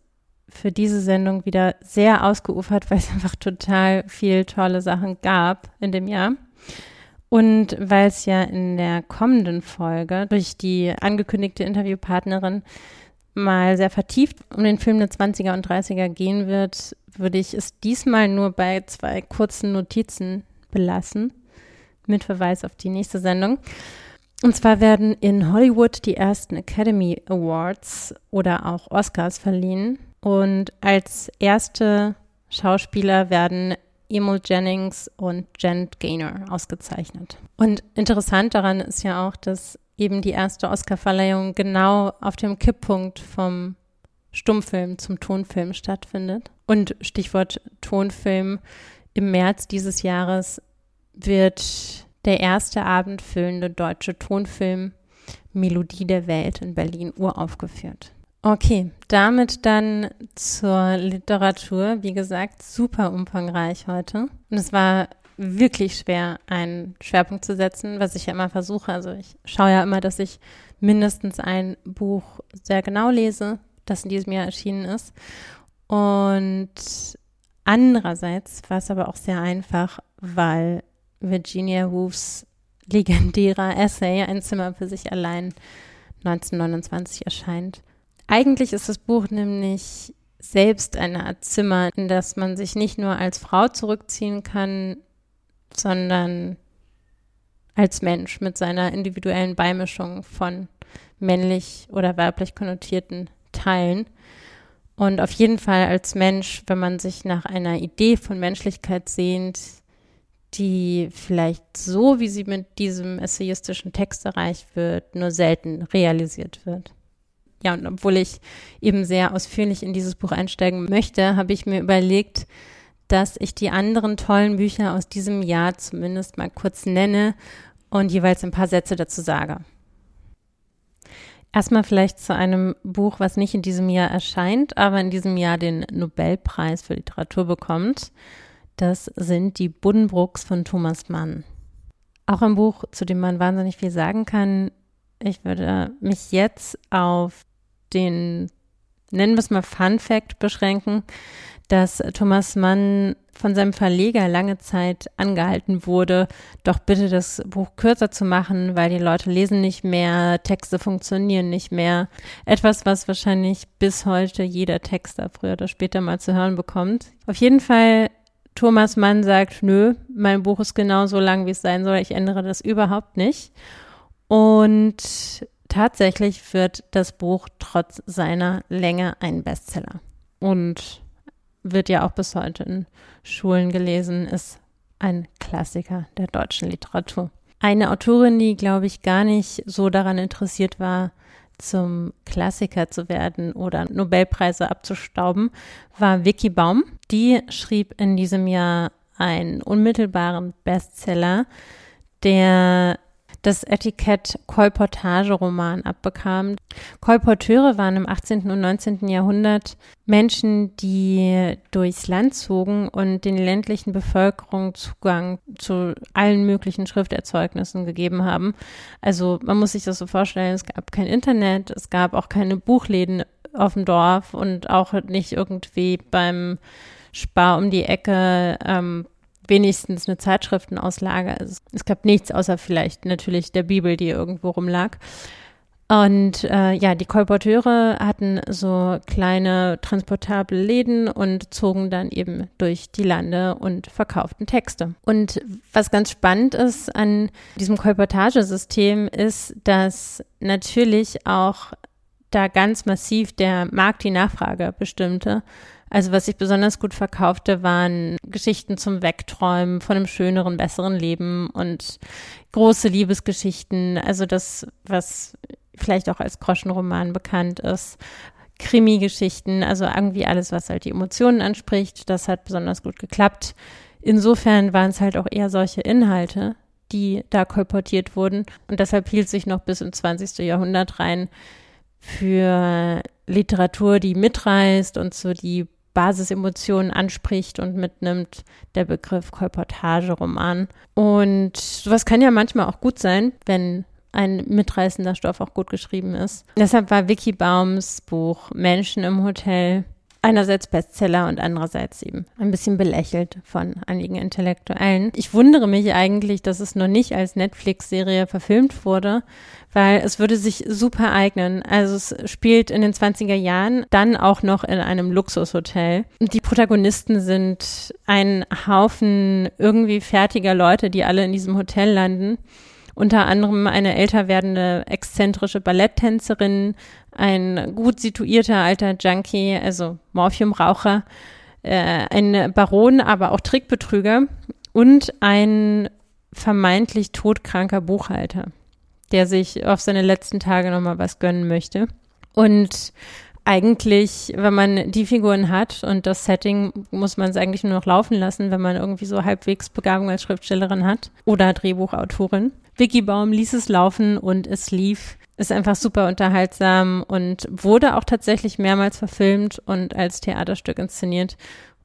Speaker 3: für diese Sendung wieder sehr ausgeufert, weil es (laughs) einfach total viel tolle Sachen gab in dem Jahr. Und weil es ja in der kommenden Folge durch die angekündigte Interviewpartnerin mal sehr vertieft um den Film der 20er und 30er gehen wird, würde ich es diesmal nur bei zwei kurzen Notizen belassen, mit Verweis auf die nächste Sendung. Und zwar werden in Hollywood die ersten Academy Awards oder auch Oscars verliehen. Und als erste Schauspieler werden Emil Jennings und Jen Gaynor ausgezeichnet. Und interessant daran ist ja auch, dass eben die erste Oscarverleihung genau auf dem Kipppunkt vom Stummfilm zum Tonfilm stattfindet. Und Stichwort Tonfilm, im März dieses Jahres wird der erste abendfüllende deutsche Tonfilm Melodie der Welt in Berlin uraufgeführt. Okay, damit dann zur Literatur. Wie gesagt, super umfangreich heute. Und es war wirklich schwer, einen Schwerpunkt zu setzen, was ich ja immer versuche. Also ich schaue ja immer, dass ich mindestens ein Buch sehr genau lese, das in diesem Jahr erschienen ist. Und andererseits war es aber auch sehr einfach, weil Virginia Woolfs legendärer Essay Ein Zimmer für sich allein 1929 erscheint. Eigentlich ist das Buch nämlich selbst eine Art Zimmer, in das man sich nicht nur als Frau zurückziehen kann, sondern als Mensch mit seiner individuellen Beimischung von männlich oder weiblich konnotierten Teilen. Und auf jeden Fall als Mensch, wenn man sich nach einer Idee von Menschlichkeit sehnt, die vielleicht so, wie sie mit diesem essayistischen Text erreicht wird, nur selten realisiert wird. Ja, und obwohl ich eben sehr ausführlich in dieses Buch einsteigen möchte, habe ich mir überlegt, dass ich die anderen tollen Bücher aus diesem Jahr zumindest mal kurz nenne und jeweils ein paar Sätze dazu sage. Erstmal vielleicht zu einem Buch, was nicht in diesem Jahr erscheint, aber in diesem Jahr den Nobelpreis für Literatur bekommt. Das sind die Buddenbrooks von Thomas Mann. Auch ein Buch, zu dem man wahnsinnig viel sagen kann. Ich würde mich jetzt auf den, nennen wir es mal Fun Fact beschränken, dass Thomas Mann von seinem Verleger lange Zeit angehalten wurde, doch bitte das Buch kürzer zu machen, weil die Leute lesen nicht mehr, Texte funktionieren nicht mehr. Etwas, was wahrscheinlich bis heute jeder Texter früher oder später mal zu hören bekommt. Auf jeden Fall Thomas Mann sagt, nö, mein Buch ist genau so lang, wie es sein soll. Ich ändere das überhaupt nicht. Und tatsächlich wird das Buch trotz seiner Länge ein Bestseller. Und wird ja auch bis heute in Schulen gelesen, ist ein Klassiker der deutschen Literatur. Eine Autorin, die, glaube ich, gar nicht so daran interessiert war, zum Klassiker zu werden oder Nobelpreise abzustauben, war Vicky Baum. Die schrieb in diesem Jahr einen unmittelbaren Bestseller, der das Etikett Kolportageroman abbekam. Kolporteure waren im 18. und 19. Jahrhundert Menschen, die durchs Land zogen und den ländlichen Bevölkerung Zugang zu allen möglichen Schrifterzeugnissen gegeben haben. Also man muss sich das so vorstellen, es gab kein Internet, es gab auch keine Buchläden auf dem Dorf und auch nicht irgendwie beim Spar um die Ecke ähm, wenigstens eine Zeitschriftenauslage. Also es gab nichts außer vielleicht natürlich der Bibel, die irgendwo rumlag. Und äh, ja, die Kolporteure hatten so kleine transportable Läden und zogen dann eben durch die Lande und verkauften Texte. Und was ganz spannend ist an diesem Kolportagesystem ist, dass natürlich auch da ganz massiv der Markt die Nachfrage bestimmte. Also was sich besonders gut verkaufte, waren Geschichten zum Wegträumen von einem schöneren, besseren Leben und große Liebesgeschichten. Also das, was vielleicht auch als Groschenroman bekannt ist. Krimi-Geschichten, also irgendwie alles, was halt die Emotionen anspricht. Das hat besonders gut geklappt. Insofern waren es halt auch eher solche Inhalte, die da kolportiert wurden. Und deshalb hielt sich noch bis ins 20. Jahrhundert rein für Literatur, die mitreißt und so die Basisemotionen anspricht und mitnimmt, der Begriff Kolportageroman. Und sowas kann ja manchmal auch gut sein, wenn ein mitreißender Stoff auch gut geschrieben ist. Deshalb war Vicky Baums Buch Menschen im Hotel einerseits Bestseller und andererseits eben ein bisschen belächelt von einigen Intellektuellen. Ich wundere mich eigentlich, dass es noch nicht als Netflix-Serie verfilmt wurde, weil es würde sich super eignen. Also es spielt in den 20er Jahren, dann auch noch in einem Luxushotel. Die Protagonisten sind ein Haufen irgendwie fertiger Leute, die alle in diesem Hotel landen unter anderem eine älter werdende exzentrische Balletttänzerin, ein gut situierter alter Junkie, also Morphiumraucher, äh, ein Baron, aber auch Trickbetrüger und ein vermeintlich todkranker Buchhalter, der sich auf seine letzten Tage nochmal was gönnen möchte. Und eigentlich, wenn man die Figuren hat und das Setting, muss man es eigentlich nur noch laufen lassen, wenn man irgendwie so halbwegs Begabung als Schriftstellerin hat oder Drehbuchautorin. Vicky Baum ließ es laufen und es lief. Ist einfach super unterhaltsam und wurde auch tatsächlich mehrmals verfilmt und als Theaterstück inszeniert.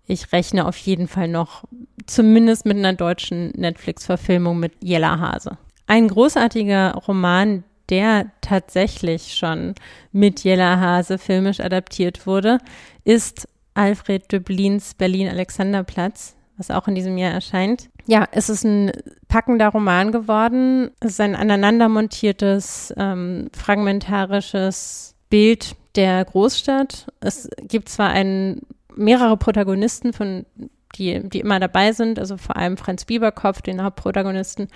Speaker 3: Ich rechne auf jeden Fall noch zumindest mit einer deutschen Netflix-Verfilmung mit Jella Hase. Ein großartiger Roman, der tatsächlich schon mit Jella Hase filmisch adaptiert wurde, ist Alfred Döblins Berlin-Alexanderplatz, was auch in diesem Jahr erscheint. Ja, es ist ein packender Roman geworden. Es ist ein aneinander montiertes, ähm, fragmentarisches Bild der Großstadt. Es gibt zwar ein, mehrere Protagonisten, von, die, die immer dabei sind, also vor allem Franz Bieberkopf, den Hauptprotagonisten,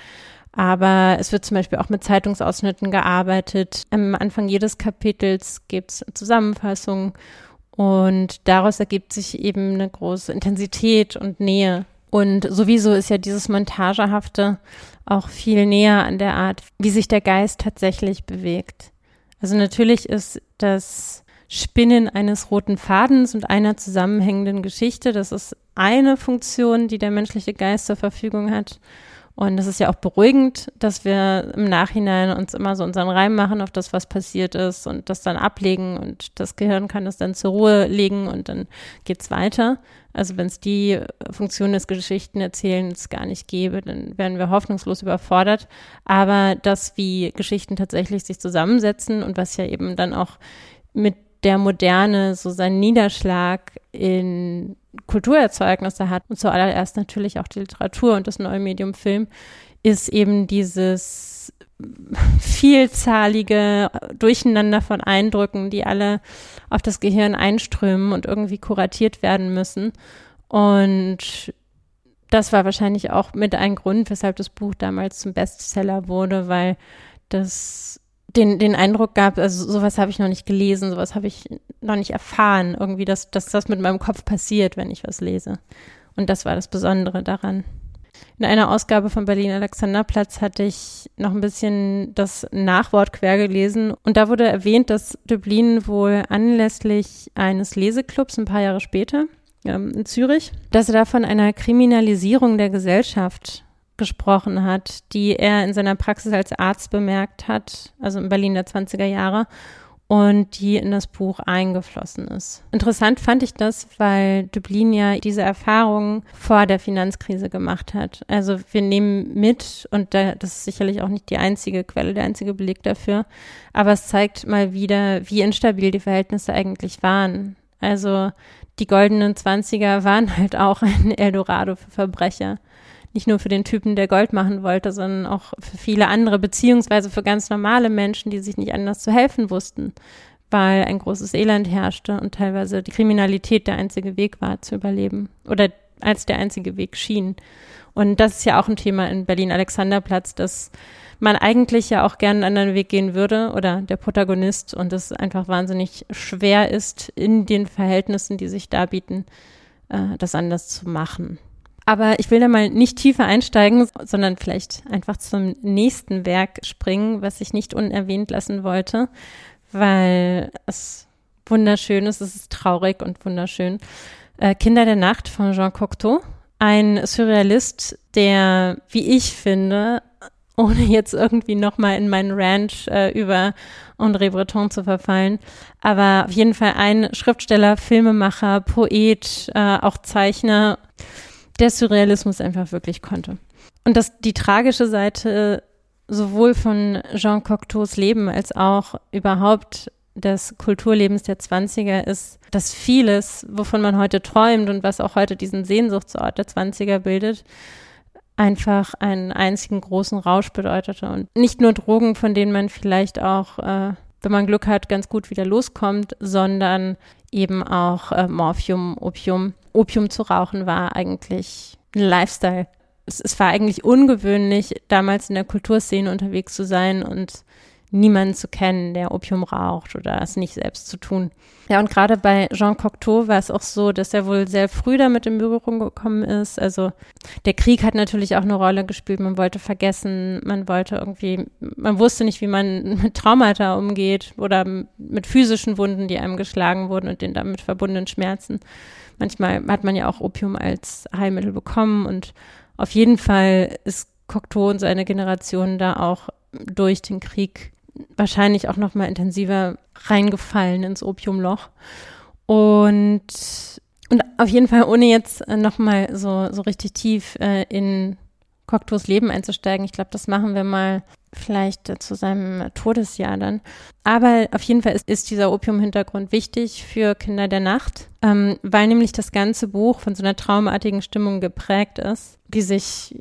Speaker 3: aber es wird zum Beispiel auch mit Zeitungsausschnitten gearbeitet. Am Anfang jedes Kapitels gibt es Zusammenfassungen und daraus ergibt sich eben eine große Intensität und Nähe. Und sowieso ist ja dieses Montagehafte auch viel näher an der Art, wie sich der Geist tatsächlich bewegt. Also natürlich ist das Spinnen eines roten Fadens und einer zusammenhängenden Geschichte, das ist eine Funktion, die der menschliche Geist zur Verfügung hat. Und es ist ja auch beruhigend, dass wir im Nachhinein uns immer so unseren Reim machen auf das, was passiert ist und das dann ablegen und das Gehirn kann das dann zur Ruhe legen und dann geht's weiter. Also wenn es die Funktion des Geschichtenerzählens gar nicht gäbe, dann wären wir hoffnungslos überfordert. Aber das, wie Geschichten tatsächlich sich zusammensetzen und was ja eben dann auch mit der Moderne so seinen Niederschlag in Kulturerzeugnisse hat und zuallererst natürlich auch die Literatur und das neue Medium Film, ist eben dieses vielzahlige Durcheinander von Eindrücken, die alle auf das Gehirn einströmen und irgendwie kuratiert werden müssen. Und das war wahrscheinlich auch mit ein Grund, weshalb das Buch damals zum Bestseller wurde, weil das den, den Eindruck gab, also sowas habe ich noch nicht gelesen, sowas habe ich noch nicht erfahren, irgendwie, dass, dass das mit meinem Kopf passiert, wenn ich was lese. Und das war das Besondere daran. In einer Ausgabe von Berlin Alexanderplatz hatte ich noch ein bisschen das Nachwort quer gelesen und da wurde erwähnt, dass Dublin wohl anlässlich eines Leseclubs ein paar Jahre später ähm, in Zürich, dass er da von einer Kriminalisierung der Gesellschaft gesprochen hat, die er in seiner Praxis als Arzt bemerkt hat, also in Berlin der 20er Jahre, und die in das Buch eingeflossen ist. Interessant fand ich das, weil Dublin ja diese Erfahrungen vor der Finanzkrise gemacht hat. Also wir nehmen mit, und das ist sicherlich auch nicht die einzige Quelle, der einzige Beleg dafür, aber es zeigt mal wieder, wie instabil die Verhältnisse eigentlich waren. Also die goldenen Zwanziger waren halt auch ein Eldorado für Verbrecher nicht nur für den Typen, der Gold machen wollte, sondern auch für viele andere, beziehungsweise für ganz normale Menschen, die sich nicht anders zu helfen wussten, weil ein großes Elend herrschte und teilweise die Kriminalität der einzige Weg war zu überleben oder als der einzige Weg schien. Und das ist ja auch ein Thema in Berlin-Alexanderplatz, dass man eigentlich ja auch gerne einen anderen Weg gehen würde oder der Protagonist und es einfach wahnsinnig schwer ist, in den Verhältnissen, die sich da bieten, äh, das anders zu machen. Aber ich will da mal nicht tiefer einsteigen, sondern vielleicht einfach zum nächsten Werk springen, was ich nicht unerwähnt lassen wollte, weil es wunderschön ist, es ist traurig und wunderschön. Äh, Kinder der Nacht von Jean Cocteau, ein Surrealist, der, wie ich finde, ohne jetzt irgendwie nochmal in meinen Ranch äh, über André Breton zu verfallen. Aber auf jeden Fall ein Schriftsteller, Filmemacher, Poet, äh, auch Zeichner der Surrealismus einfach wirklich konnte. Und dass die tragische Seite sowohl von Jean Cocteaus Leben als auch überhaupt des Kulturlebens der 20er ist, dass vieles, wovon man heute träumt und was auch heute diesen Sehnsuchtsort der 20er bildet, einfach einen einzigen großen Rausch bedeutete. Und nicht nur Drogen, von denen man vielleicht auch, äh, wenn man Glück hat, ganz gut wieder loskommt, sondern eben auch äh, Morphium, Opium Opium zu rauchen war eigentlich ein Lifestyle. Es, es war eigentlich ungewöhnlich, damals in der Kulturszene unterwegs zu sein und niemanden zu kennen, der Opium raucht oder es nicht selbst zu tun. Ja, und gerade bei Jean Cocteau war es auch so, dass er wohl sehr früh damit in Berührung gekommen ist. Also der Krieg hat natürlich auch eine Rolle gespielt. Man wollte vergessen, man wollte irgendwie, man wusste nicht, wie man (laughs) mit Traumata umgeht oder mit physischen Wunden, die einem geschlagen wurden und den damit verbundenen Schmerzen. Manchmal hat man ja auch Opium als Heilmittel bekommen und auf jeden Fall ist Cocteau und seine Generation da auch durch den Krieg wahrscheinlich auch noch mal intensiver reingefallen ins Opiumloch. Und, und auf jeden Fall, ohne jetzt noch mal so, so richtig tief äh, in Cocteaus Leben einzusteigen. Ich glaube, das machen wir mal vielleicht äh, zu seinem Todesjahr dann. Aber auf jeden Fall ist, ist dieser Opium-Hintergrund wichtig für Kinder der Nacht, ähm, weil nämlich das ganze Buch von so einer traumartigen Stimmung geprägt ist, die sich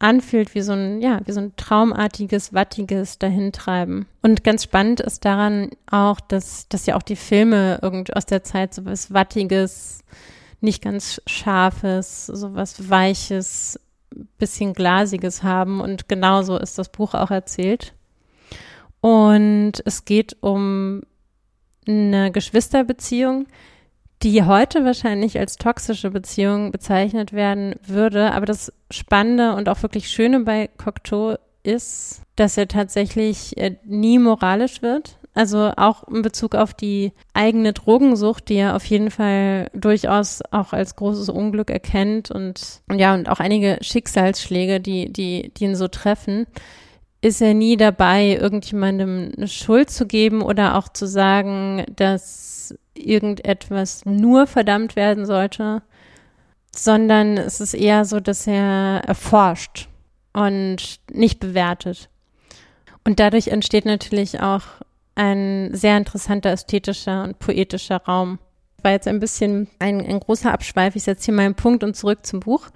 Speaker 3: anfühlt wie so ein, ja, wie so ein traumartiges, wattiges Dahintreiben. Und ganz spannend ist daran auch, dass, dass ja auch die Filme irgendwie aus der Zeit so was Wattiges, nicht ganz Scharfes, so was Weiches, bisschen Glasiges haben. Und genauso ist das Buch auch erzählt. Und es geht um eine Geschwisterbeziehung, die heute wahrscheinlich als toxische Beziehung bezeichnet werden würde. Aber das Spannende und auch wirklich Schöne bei Cocteau ist, dass er tatsächlich äh, nie moralisch wird. Also auch in Bezug auf die eigene Drogensucht, die er auf jeden Fall durchaus auch als großes Unglück erkennt und, und ja, und auch einige Schicksalsschläge, die, die, die ihn so treffen, ist er nie dabei, irgendjemandem eine Schuld zu geben oder auch zu sagen, dass irgendetwas nur verdammt werden sollte, sondern es ist eher so, dass er erforscht und nicht bewertet. Und dadurch entsteht natürlich auch ein sehr interessanter ästhetischer und poetischer Raum. War jetzt ein bisschen ein, ein großer Abschweif. Ich setze hier meinen Punkt und zurück zum Buch.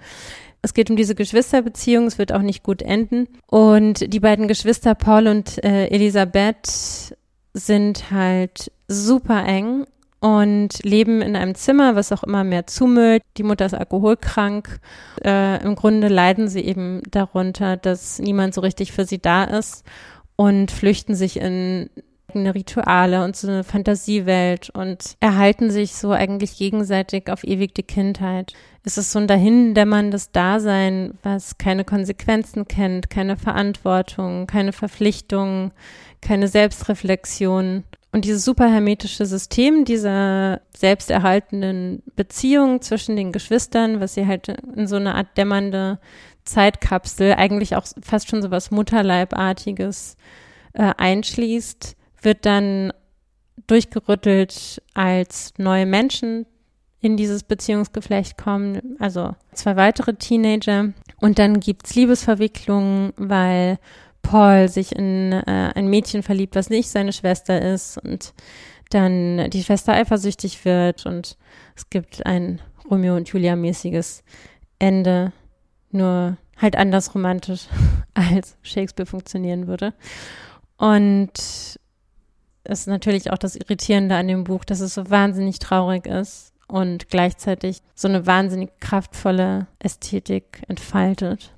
Speaker 3: Es geht um diese Geschwisterbeziehung, es wird auch nicht gut enden. Und die beiden Geschwister Paul und äh, Elisabeth sind halt super eng und leben in einem Zimmer, was auch immer mehr zumüllt. Die Mutter ist alkoholkrank. Äh, Im Grunde leiden sie eben darunter, dass niemand so richtig für sie da ist und flüchten sich in eigene Rituale und so eine Fantasiewelt und erhalten sich so eigentlich gegenseitig auf ewig die Kindheit. Es ist so ein dahindämmerndes Dasein, was keine Konsequenzen kennt, keine Verantwortung, keine Verpflichtungen, keine Selbstreflexion. Und dieses super hermetische System dieser selbsterhaltenden Beziehung zwischen den Geschwistern, was sie halt in so eine Art dämmernde Zeitkapsel, eigentlich auch fast schon so was Mutterleibartiges äh, einschließt, wird dann durchgerüttelt, als neue Menschen in dieses Beziehungsgeflecht kommen, also zwei weitere Teenager. Und dann gibt's Liebesverwicklungen, weil Paul sich in äh, ein Mädchen verliebt, was nicht seine Schwester ist und dann die Schwester eifersüchtig wird und es gibt ein Romeo und Julia mäßiges Ende, nur halt anders romantisch (laughs) als Shakespeare funktionieren würde. Und es ist natürlich auch das Irritierende an dem Buch, dass es so wahnsinnig traurig ist und gleichzeitig so eine wahnsinnig kraftvolle Ästhetik entfaltet.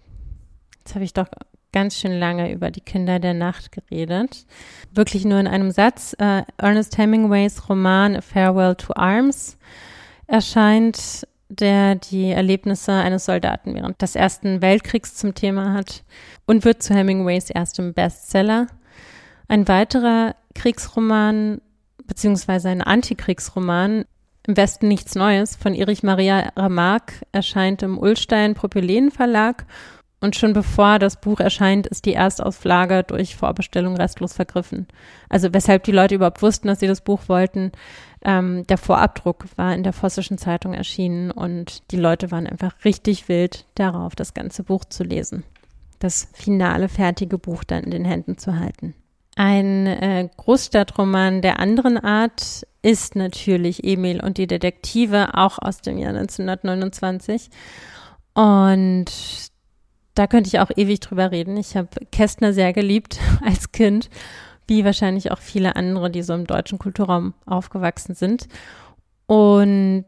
Speaker 3: Jetzt habe ich doch ganz schön lange über die Kinder der Nacht geredet. Wirklich nur in einem Satz. Uh, Ernest Hemingways Roman A Farewell to Arms erscheint, der die Erlebnisse eines Soldaten während des Ersten Weltkriegs zum Thema hat und wird zu Hemingways erstem Bestseller. Ein weiterer Kriegsroman beziehungsweise ein Antikriegsroman im Westen nichts Neues von Erich Maria Remarque erscheint im Ullstein Propylen Verlag und schon bevor das Buch erscheint, ist die Erstauflage durch Vorbestellung restlos vergriffen. Also weshalb die Leute überhaupt wussten, dass sie das Buch wollten. Ähm, der Vorabdruck war in der Vossischen Zeitung erschienen und die Leute waren einfach richtig wild darauf, das ganze Buch zu lesen. Das finale, fertige Buch dann in den Händen zu halten. Ein äh, Großstadtroman der anderen Art ist natürlich Emil und die Detektive, auch aus dem Jahr 1929. Und da könnte ich auch ewig drüber reden. Ich habe Kästner sehr geliebt (laughs) als Kind, wie wahrscheinlich auch viele andere, die so im deutschen Kulturraum aufgewachsen sind. Und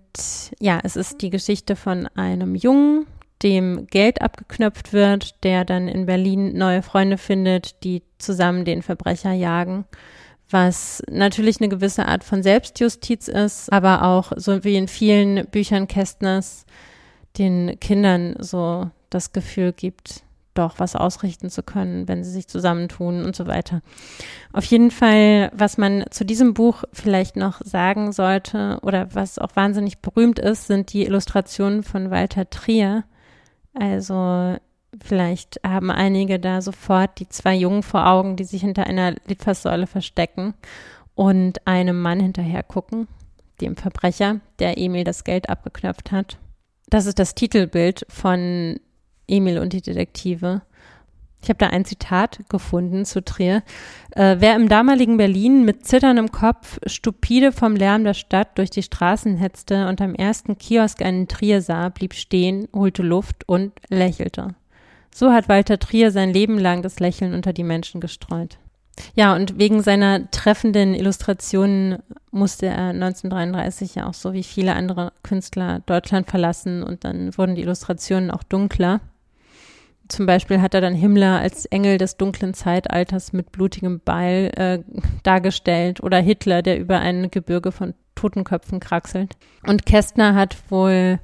Speaker 3: ja, es ist die Geschichte von einem Jungen, dem Geld abgeknöpft wird, der dann in Berlin neue Freunde findet, die zusammen den Verbrecher jagen, was natürlich eine gewisse Art von Selbstjustiz ist, aber auch so wie in vielen Büchern Kästners den Kindern so das Gefühl gibt, doch was ausrichten zu können, wenn sie sich zusammentun und so weiter. Auf jeden Fall, was man zu diesem Buch vielleicht noch sagen sollte oder was auch wahnsinnig berühmt ist, sind die Illustrationen von Walter Trier. Also vielleicht haben einige da sofort die zwei Jungen vor Augen, die sich hinter einer Litfaßsäule verstecken und einem Mann hinterher gucken, dem Verbrecher, der Emil das Geld abgeknöpft hat. Das ist das Titelbild von Emil und die Detektive. Ich habe da ein Zitat gefunden zu Trier. Äh, wer im damaligen Berlin mit zitterndem Kopf stupide vom Lärm der Stadt durch die Straßen hetzte und am ersten Kiosk einen Trier sah, blieb stehen, holte Luft und lächelte. So hat Walter Trier sein Leben lang das Lächeln unter die Menschen gestreut. Ja, und wegen seiner treffenden Illustrationen musste er 1933 ja auch so wie viele andere Künstler Deutschland verlassen und dann wurden die Illustrationen auch dunkler. Zum Beispiel hat er dann Himmler als Engel des dunklen Zeitalters mit blutigem Beil äh, dargestellt oder Hitler, der über ein Gebirge von Totenköpfen kraxelt. Und Kästner hat wohl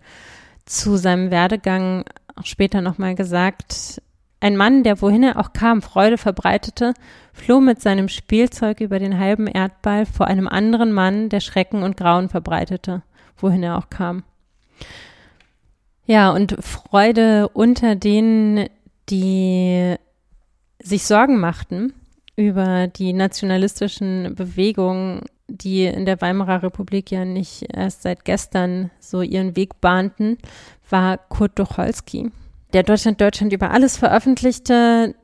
Speaker 3: zu seinem Werdegang auch später nochmal gesagt, ein Mann, der wohin er auch kam, Freude verbreitete, floh mit seinem Spielzeug über den halben Erdball vor einem anderen Mann, der Schrecken und Grauen verbreitete, wohin er auch kam. Ja, und Freude unter denen, die sich Sorgen machten über die nationalistischen Bewegungen, die in der Weimarer Republik ja nicht erst seit gestern so ihren Weg bahnten, war Kurt Tucholsky, der Deutschland Deutschland über alles veröffentlichte.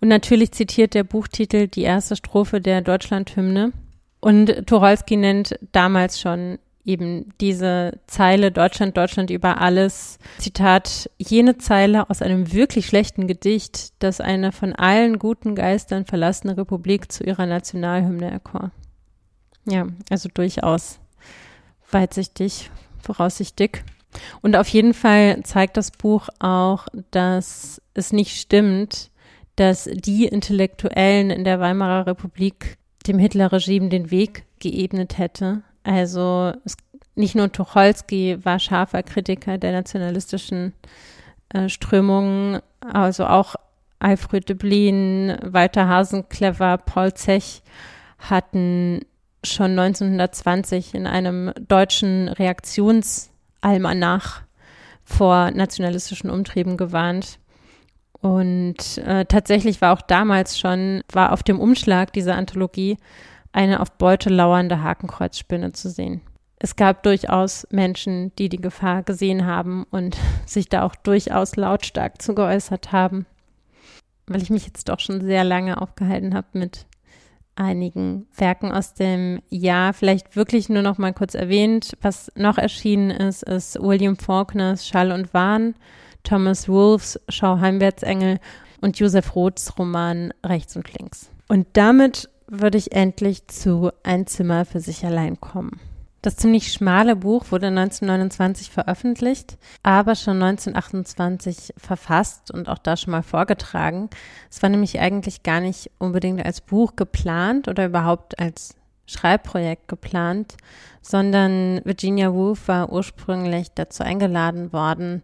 Speaker 3: Und natürlich zitiert der Buchtitel die erste Strophe der Deutschlandhymne. Und Tucholsky nennt damals schon eben diese Zeile Deutschland, Deutschland über alles. Zitat, jene Zeile aus einem wirklich schlechten Gedicht, das eine von allen guten Geistern verlassene Republik zu ihrer Nationalhymne erkor. Ja, also durchaus weitsichtig, voraussichtig. Und auf jeden Fall zeigt das Buch auch, dass es nicht stimmt, dass die Intellektuellen in der Weimarer Republik dem Hitlerregime den Weg geebnet hätte, also es, nicht nur Tucholsky war scharfer Kritiker der nationalistischen äh, Strömungen, also auch Alfred Döblin, Walter Hasenclever, Paul Zech hatten schon 1920 in einem deutschen Reaktionsalmanach vor nationalistischen Umtrieben gewarnt. Und äh, tatsächlich war auch damals schon, war auf dem Umschlag dieser Anthologie eine auf Beute lauernde Hakenkreuzspinne zu sehen. Es gab durchaus Menschen, die die Gefahr gesehen haben und (laughs) sich da auch durchaus lautstark zu geäußert haben, weil ich mich jetzt doch schon sehr lange aufgehalten habe mit einigen Werken aus dem Jahr. Vielleicht wirklich nur noch mal kurz erwähnt, was noch erschienen ist, ist William Faulkners Schall und Wahn, Thomas Wolfes Schau Heimwärtsengel und Josef Roths Roman Rechts und Links. Und damit würde ich endlich zu Ein Zimmer für sich allein kommen. Das ziemlich schmale Buch wurde 1929 veröffentlicht, aber schon 1928 verfasst und auch da schon mal vorgetragen. Es war nämlich eigentlich gar nicht unbedingt als Buch geplant oder überhaupt als Schreibprojekt geplant, sondern Virginia Woolf war ursprünglich dazu eingeladen worden,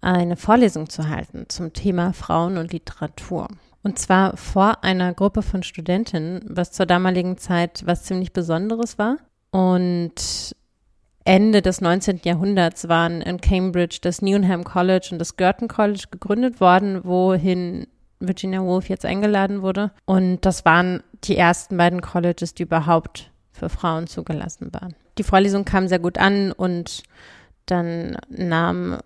Speaker 3: eine Vorlesung zu halten zum Thema Frauen und Literatur. Und zwar vor einer Gruppe von Studentinnen, was zur damaligen Zeit was ziemlich Besonderes war. Und Ende des 19. Jahrhunderts waren in Cambridge das Newnham College und das Girton College gegründet worden, wohin Virginia Woolf jetzt eingeladen wurde. Und das waren die ersten beiden Colleges, die überhaupt für Frauen zugelassen waren. Die Vorlesung kam sehr gut an und dann nahm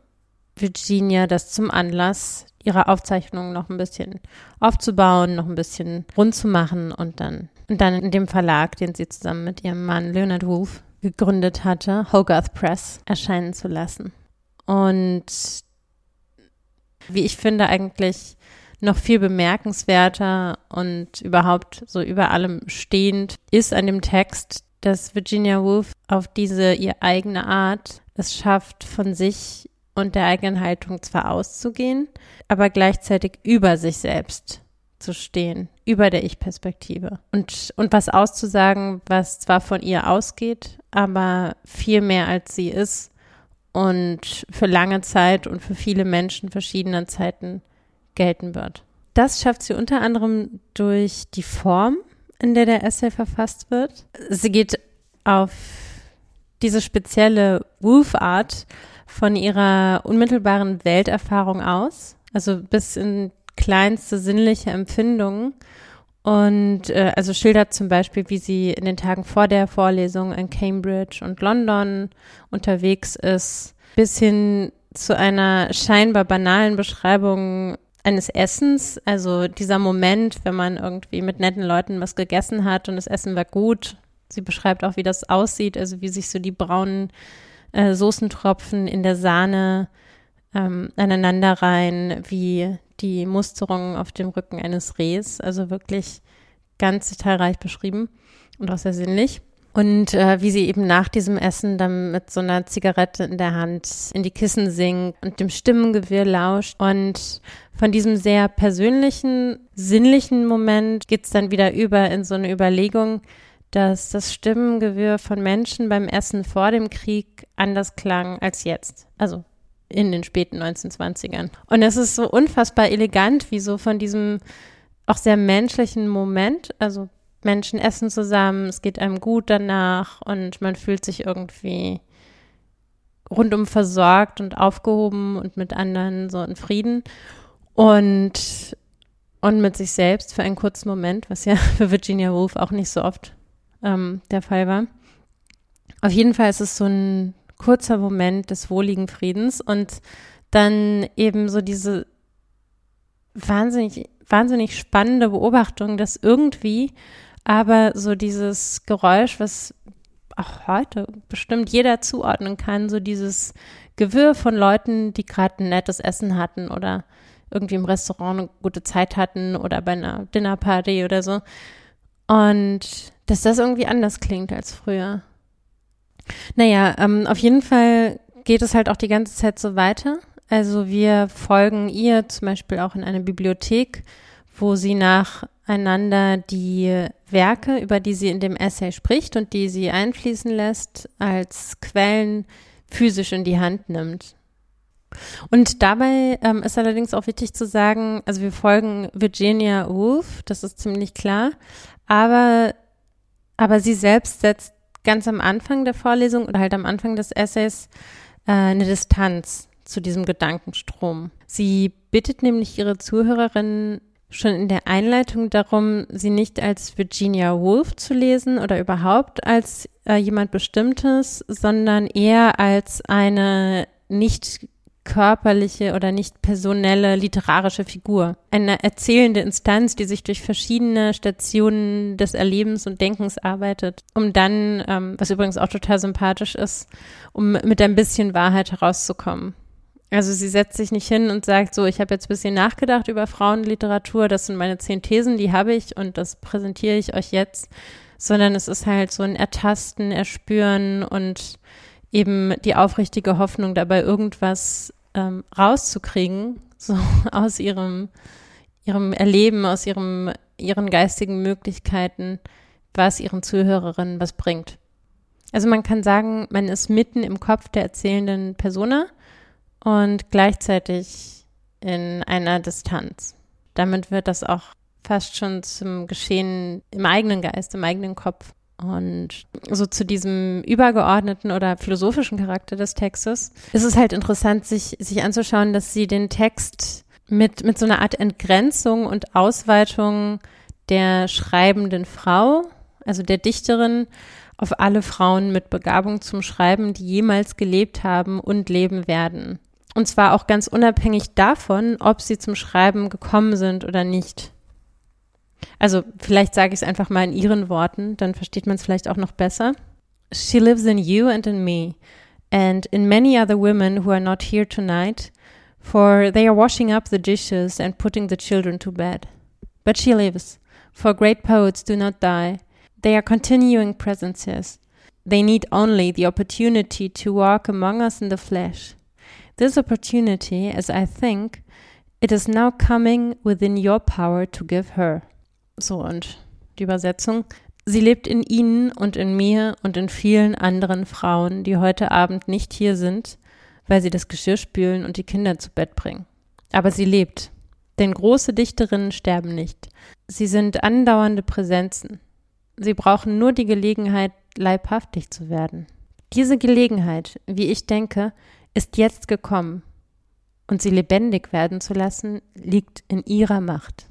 Speaker 3: Virginia das zum Anlass, ihre Aufzeichnungen noch ein bisschen aufzubauen, noch ein bisschen rund zu machen und dann, und dann in dem Verlag, den sie zusammen mit ihrem Mann Leonard Wolf gegründet hatte, Hogarth Press, erscheinen zu lassen. Und wie ich finde, eigentlich noch viel bemerkenswerter und überhaupt so über allem stehend ist an dem Text, dass Virginia Woolf auf diese ihr eigene Art es schafft, von sich und der eigenen Haltung zwar auszugehen, aber gleichzeitig über sich selbst zu stehen, über der Ich-Perspektive und, und was auszusagen, was zwar von ihr ausgeht, aber viel mehr als sie ist und für lange Zeit und für viele Menschen verschiedener Zeiten gelten wird. Das schafft sie unter anderem durch die Form, in der der Essay verfasst wird. Sie geht auf diese spezielle Wolf-Art von ihrer unmittelbaren Welterfahrung aus, also bis in kleinste sinnliche Empfindungen und äh, also schildert zum Beispiel, wie sie in den Tagen vor der Vorlesung in Cambridge und London unterwegs ist, bis hin zu einer scheinbar banalen Beschreibung eines Essens, also dieser Moment, wenn man irgendwie mit netten Leuten was gegessen hat und das Essen war gut. Sie beschreibt auch, wie das aussieht, also wie sich so die braunen äh, Soßentropfen in der Sahne ähm, aneinander rein, wie die Musterung auf dem Rücken eines Rehs. Also wirklich ganz detailreich beschrieben und auch sehr sinnlich. Und äh, wie sie eben nach diesem Essen dann mit so einer Zigarette in der Hand in die Kissen singt und dem Stimmengewirr lauscht. Und von diesem sehr persönlichen, sinnlichen Moment geht's dann wieder über in so eine Überlegung, dass das Stimmengewirr von Menschen beim Essen vor dem Krieg anders klang als jetzt. Also in den späten 1920ern. Und es ist so unfassbar elegant, wie so von diesem auch sehr menschlichen Moment, also Menschen essen zusammen, es geht einem gut danach und man fühlt sich irgendwie rundum versorgt und aufgehoben und mit anderen so in Frieden und und mit sich selbst für einen kurzen Moment, was ja (laughs) für Virginia Woolf auch nicht so oft ähm, der Fall war. Auf jeden Fall ist es so ein kurzer Moment des wohligen Friedens und dann eben so diese wahnsinnig, wahnsinnig spannende Beobachtung, dass irgendwie aber so dieses Geräusch, was auch heute bestimmt jeder zuordnen kann, so dieses Gewirr von Leuten, die gerade ein nettes Essen hatten oder irgendwie im Restaurant eine gute Zeit hatten oder bei einer Dinnerparty oder so. Und dass das irgendwie anders klingt als früher. Naja, ähm, auf jeden Fall geht es halt auch die ganze Zeit so weiter. Also wir folgen ihr zum Beispiel auch in eine Bibliothek, wo sie nacheinander die Werke, über die sie in dem Essay spricht und die sie einfließen lässt, als Quellen physisch in die Hand nimmt. Und dabei ähm, ist allerdings auch wichtig zu sagen, also wir folgen Virginia Woolf, das ist ziemlich klar, aber, aber sie selbst setzt ganz am Anfang der Vorlesung oder halt am Anfang des Essays äh, eine Distanz zu diesem Gedankenstrom. Sie bittet nämlich ihre Zuhörerinnen schon in der Einleitung darum, sie nicht als Virginia Woolf zu lesen oder überhaupt als äh, jemand Bestimmtes, sondern eher als eine nicht körperliche oder nicht personelle literarische Figur. Eine erzählende Instanz, die sich durch verschiedene Stationen des Erlebens und Denkens arbeitet, um dann, ähm, was übrigens auch total sympathisch ist, um mit ein bisschen Wahrheit herauszukommen. Also sie setzt sich nicht hin und sagt so, ich habe jetzt ein bisschen nachgedacht über Frauenliteratur, das sind meine zehn Thesen, die habe ich und das präsentiere ich euch jetzt, sondern es ist halt so ein Ertasten, Erspüren und eben die aufrichtige Hoffnung dabei, irgendwas ähm, rauszukriegen, (laughs) so aus ihrem, ihrem Erleben, aus ihrem, ihren geistigen Möglichkeiten, was ihren Zuhörerinnen was bringt. Also man kann sagen, man ist mitten im Kopf der erzählenden Persona und gleichzeitig in einer Distanz. Damit wird das auch fast schon zum Geschehen im eigenen Geist, im eigenen Kopf. Und so zu diesem übergeordneten oder philosophischen Charakter des Textes ist es halt interessant, sich, sich anzuschauen, dass sie den Text mit, mit so einer Art Entgrenzung und Ausweitung der schreibenden Frau, also der Dichterin, auf alle Frauen mit Begabung zum Schreiben, die jemals gelebt haben und leben werden. Und zwar auch ganz unabhängig davon, ob sie zum Schreiben gekommen sind oder nicht. Also vielleicht sage ich es einfach mal in ihren Worten, dann versteht man es vielleicht auch noch besser. She lives in you and in me, and in many other women who are not here tonight, for they are washing up the dishes and putting the children to bed. But she lives, for great poets do not die. They are continuing presences. They need only the opportunity to walk among us in the flesh. This opportunity, as I think, it is now coming within your power to give her. So, und die Übersetzung. Sie lebt in Ihnen und in mir und in vielen anderen Frauen, die heute Abend nicht hier sind, weil sie das Geschirr spülen und die Kinder zu Bett bringen. Aber sie lebt. Denn große Dichterinnen sterben nicht. Sie sind andauernde Präsenzen. Sie brauchen nur die Gelegenheit, leibhaftig zu werden. Diese Gelegenheit, wie ich denke, ist jetzt gekommen. Und sie lebendig werden zu lassen, liegt in ihrer Macht.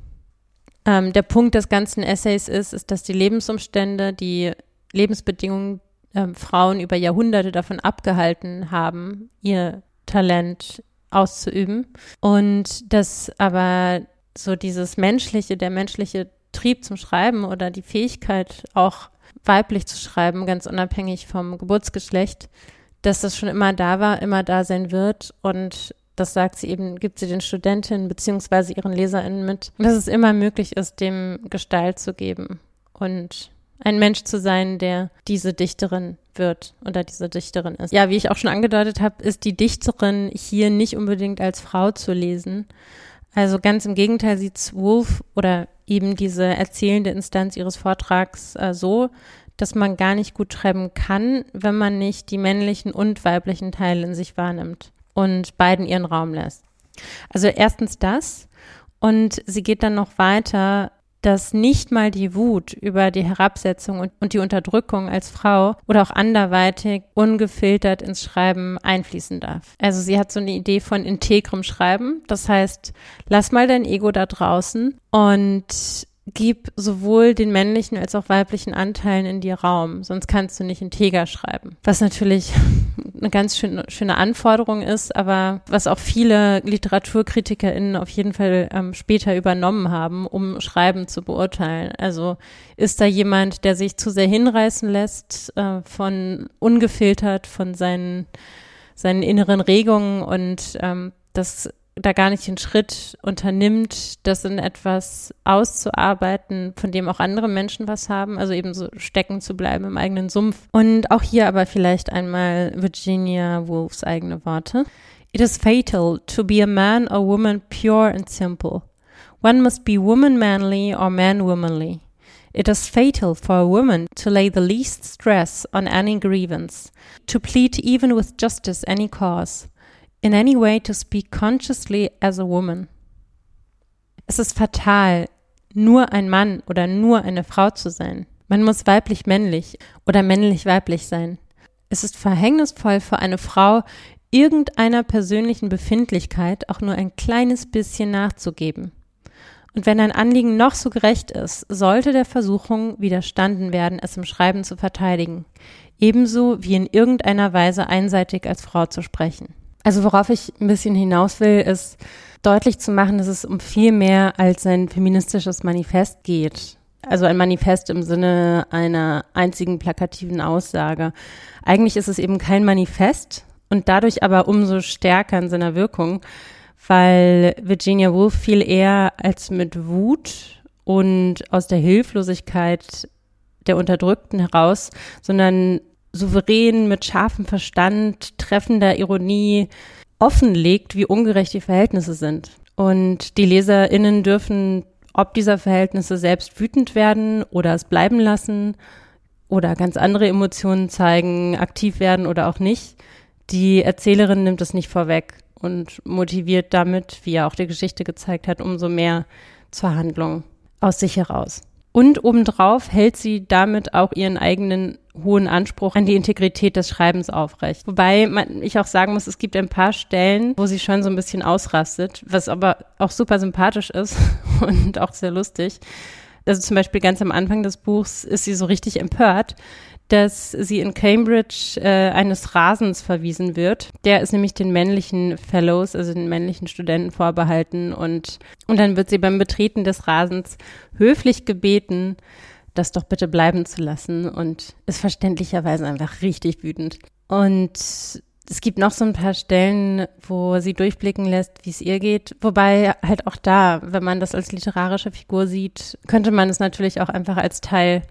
Speaker 3: Ähm, der Punkt des ganzen Essays ist, ist, dass die Lebensumstände, die Lebensbedingungen ähm, Frauen über Jahrhunderte davon abgehalten haben, ihr Talent auszuüben. Und dass aber so dieses menschliche, der menschliche Trieb zum Schreiben oder die Fähigkeit auch weiblich zu schreiben, ganz unabhängig vom Geburtsgeschlecht, dass das schon immer da war, immer da sein wird und das sagt sie eben, gibt sie den Studentinnen beziehungsweise ihren LeserInnen mit, dass es immer möglich ist, dem Gestalt zu geben und ein Mensch zu sein, der diese Dichterin wird oder diese Dichterin ist. Ja, wie ich auch schon angedeutet habe, ist die Dichterin hier nicht unbedingt als Frau zu lesen. Also ganz im Gegenteil sieht Wolf oder eben diese erzählende Instanz ihres Vortrags äh, so, dass man gar nicht gut schreiben kann, wenn man nicht die männlichen und weiblichen Teile in sich wahrnimmt und beiden ihren Raum lässt. Also erstens das und sie geht dann noch weiter, dass nicht mal die Wut über die Herabsetzung und, und, die Unterdrückung als Frau oder auch anderweitig ungefiltert ins Schreiben einfließen darf. Also sie hat so eine Idee von integrem Schreiben. Das heißt, lass mal dein Ego da draußen und gib sowohl den männlichen als auch weiblichen Anteilen in dir Raum, sonst kannst du nicht integer schreiben. Was natürlich (laughs) eine ganz schöne, schöne Anforderung ist, aber was auch viele LiteraturkritikerInnen auf jeden Fall ähm, später übernommen haben, um Schreiben zu beurteilen. Also ist da jemand, der sich zu sehr hinreißen lässt, äh, von ungefiltert von seinen, seinen inneren Regungen und ähm, das da gar nicht den Schritt unternimmt, das in etwas auszuarbeiten, von dem auch andere Menschen was haben, also eben so stecken zu bleiben im eigenen Sumpf. Und auch hier aber vielleicht einmal Virginia Woolfs eigene Worte. It is fatal to be a man or woman pure and simple. One must be woman manly or man womanly. It is fatal for a woman to lay the least stress on any grievance, to plead even with justice any cause in any way to speak consciously as a woman. Es ist fatal, nur ein Mann oder nur eine Frau zu sein. Man muss weiblich-männlich oder männlich-weiblich sein. Es ist verhängnisvoll für eine Frau, irgendeiner persönlichen Befindlichkeit auch nur ein kleines bisschen nachzugeben. Und wenn ein Anliegen noch so gerecht ist, sollte der Versuchung widerstanden werden, es im Schreiben zu verteidigen, ebenso wie in irgendeiner Weise einseitig als Frau zu sprechen. Also worauf ich ein bisschen hinaus will, ist deutlich zu machen, dass es um viel mehr als ein feministisches Manifest geht. Also ein Manifest im Sinne einer einzigen plakativen Aussage. Eigentlich ist es eben kein Manifest und dadurch aber umso stärker in seiner Wirkung, weil Virginia Woolf viel eher als mit Wut und aus der Hilflosigkeit der Unterdrückten heraus, sondern souverän mit scharfem Verstand, treffender Ironie offenlegt, wie ungerecht die Verhältnisse sind. Und die LeserInnen dürfen ob dieser Verhältnisse selbst wütend werden oder es bleiben lassen oder ganz andere Emotionen zeigen, aktiv werden oder auch nicht. Die Erzählerin nimmt es nicht vorweg und motiviert damit, wie ja auch die Geschichte gezeigt hat, umso mehr zur Handlung aus sich heraus. Und obendrauf hält sie damit auch ihren eigenen hohen Anspruch an die Integrität des Schreibens aufrecht. Wobei man, ich auch sagen muss, es gibt ein paar Stellen, wo sie schon so ein bisschen ausrastet, was aber auch super sympathisch ist (laughs) und auch sehr lustig. Also zum Beispiel ganz am Anfang des Buchs ist sie so richtig empört, dass sie in Cambridge äh, eines Rasens verwiesen wird. Der ist nämlich den männlichen Fellows, also den männlichen Studenten vorbehalten und, und dann wird sie beim Betreten des Rasens höflich gebeten, das doch bitte bleiben zu lassen und ist verständlicherweise einfach richtig wütend. Und es gibt noch so ein paar Stellen, wo sie durchblicken lässt, wie es ihr geht. Wobei halt auch da, wenn man das als literarische Figur sieht, könnte man es natürlich auch einfach als Teil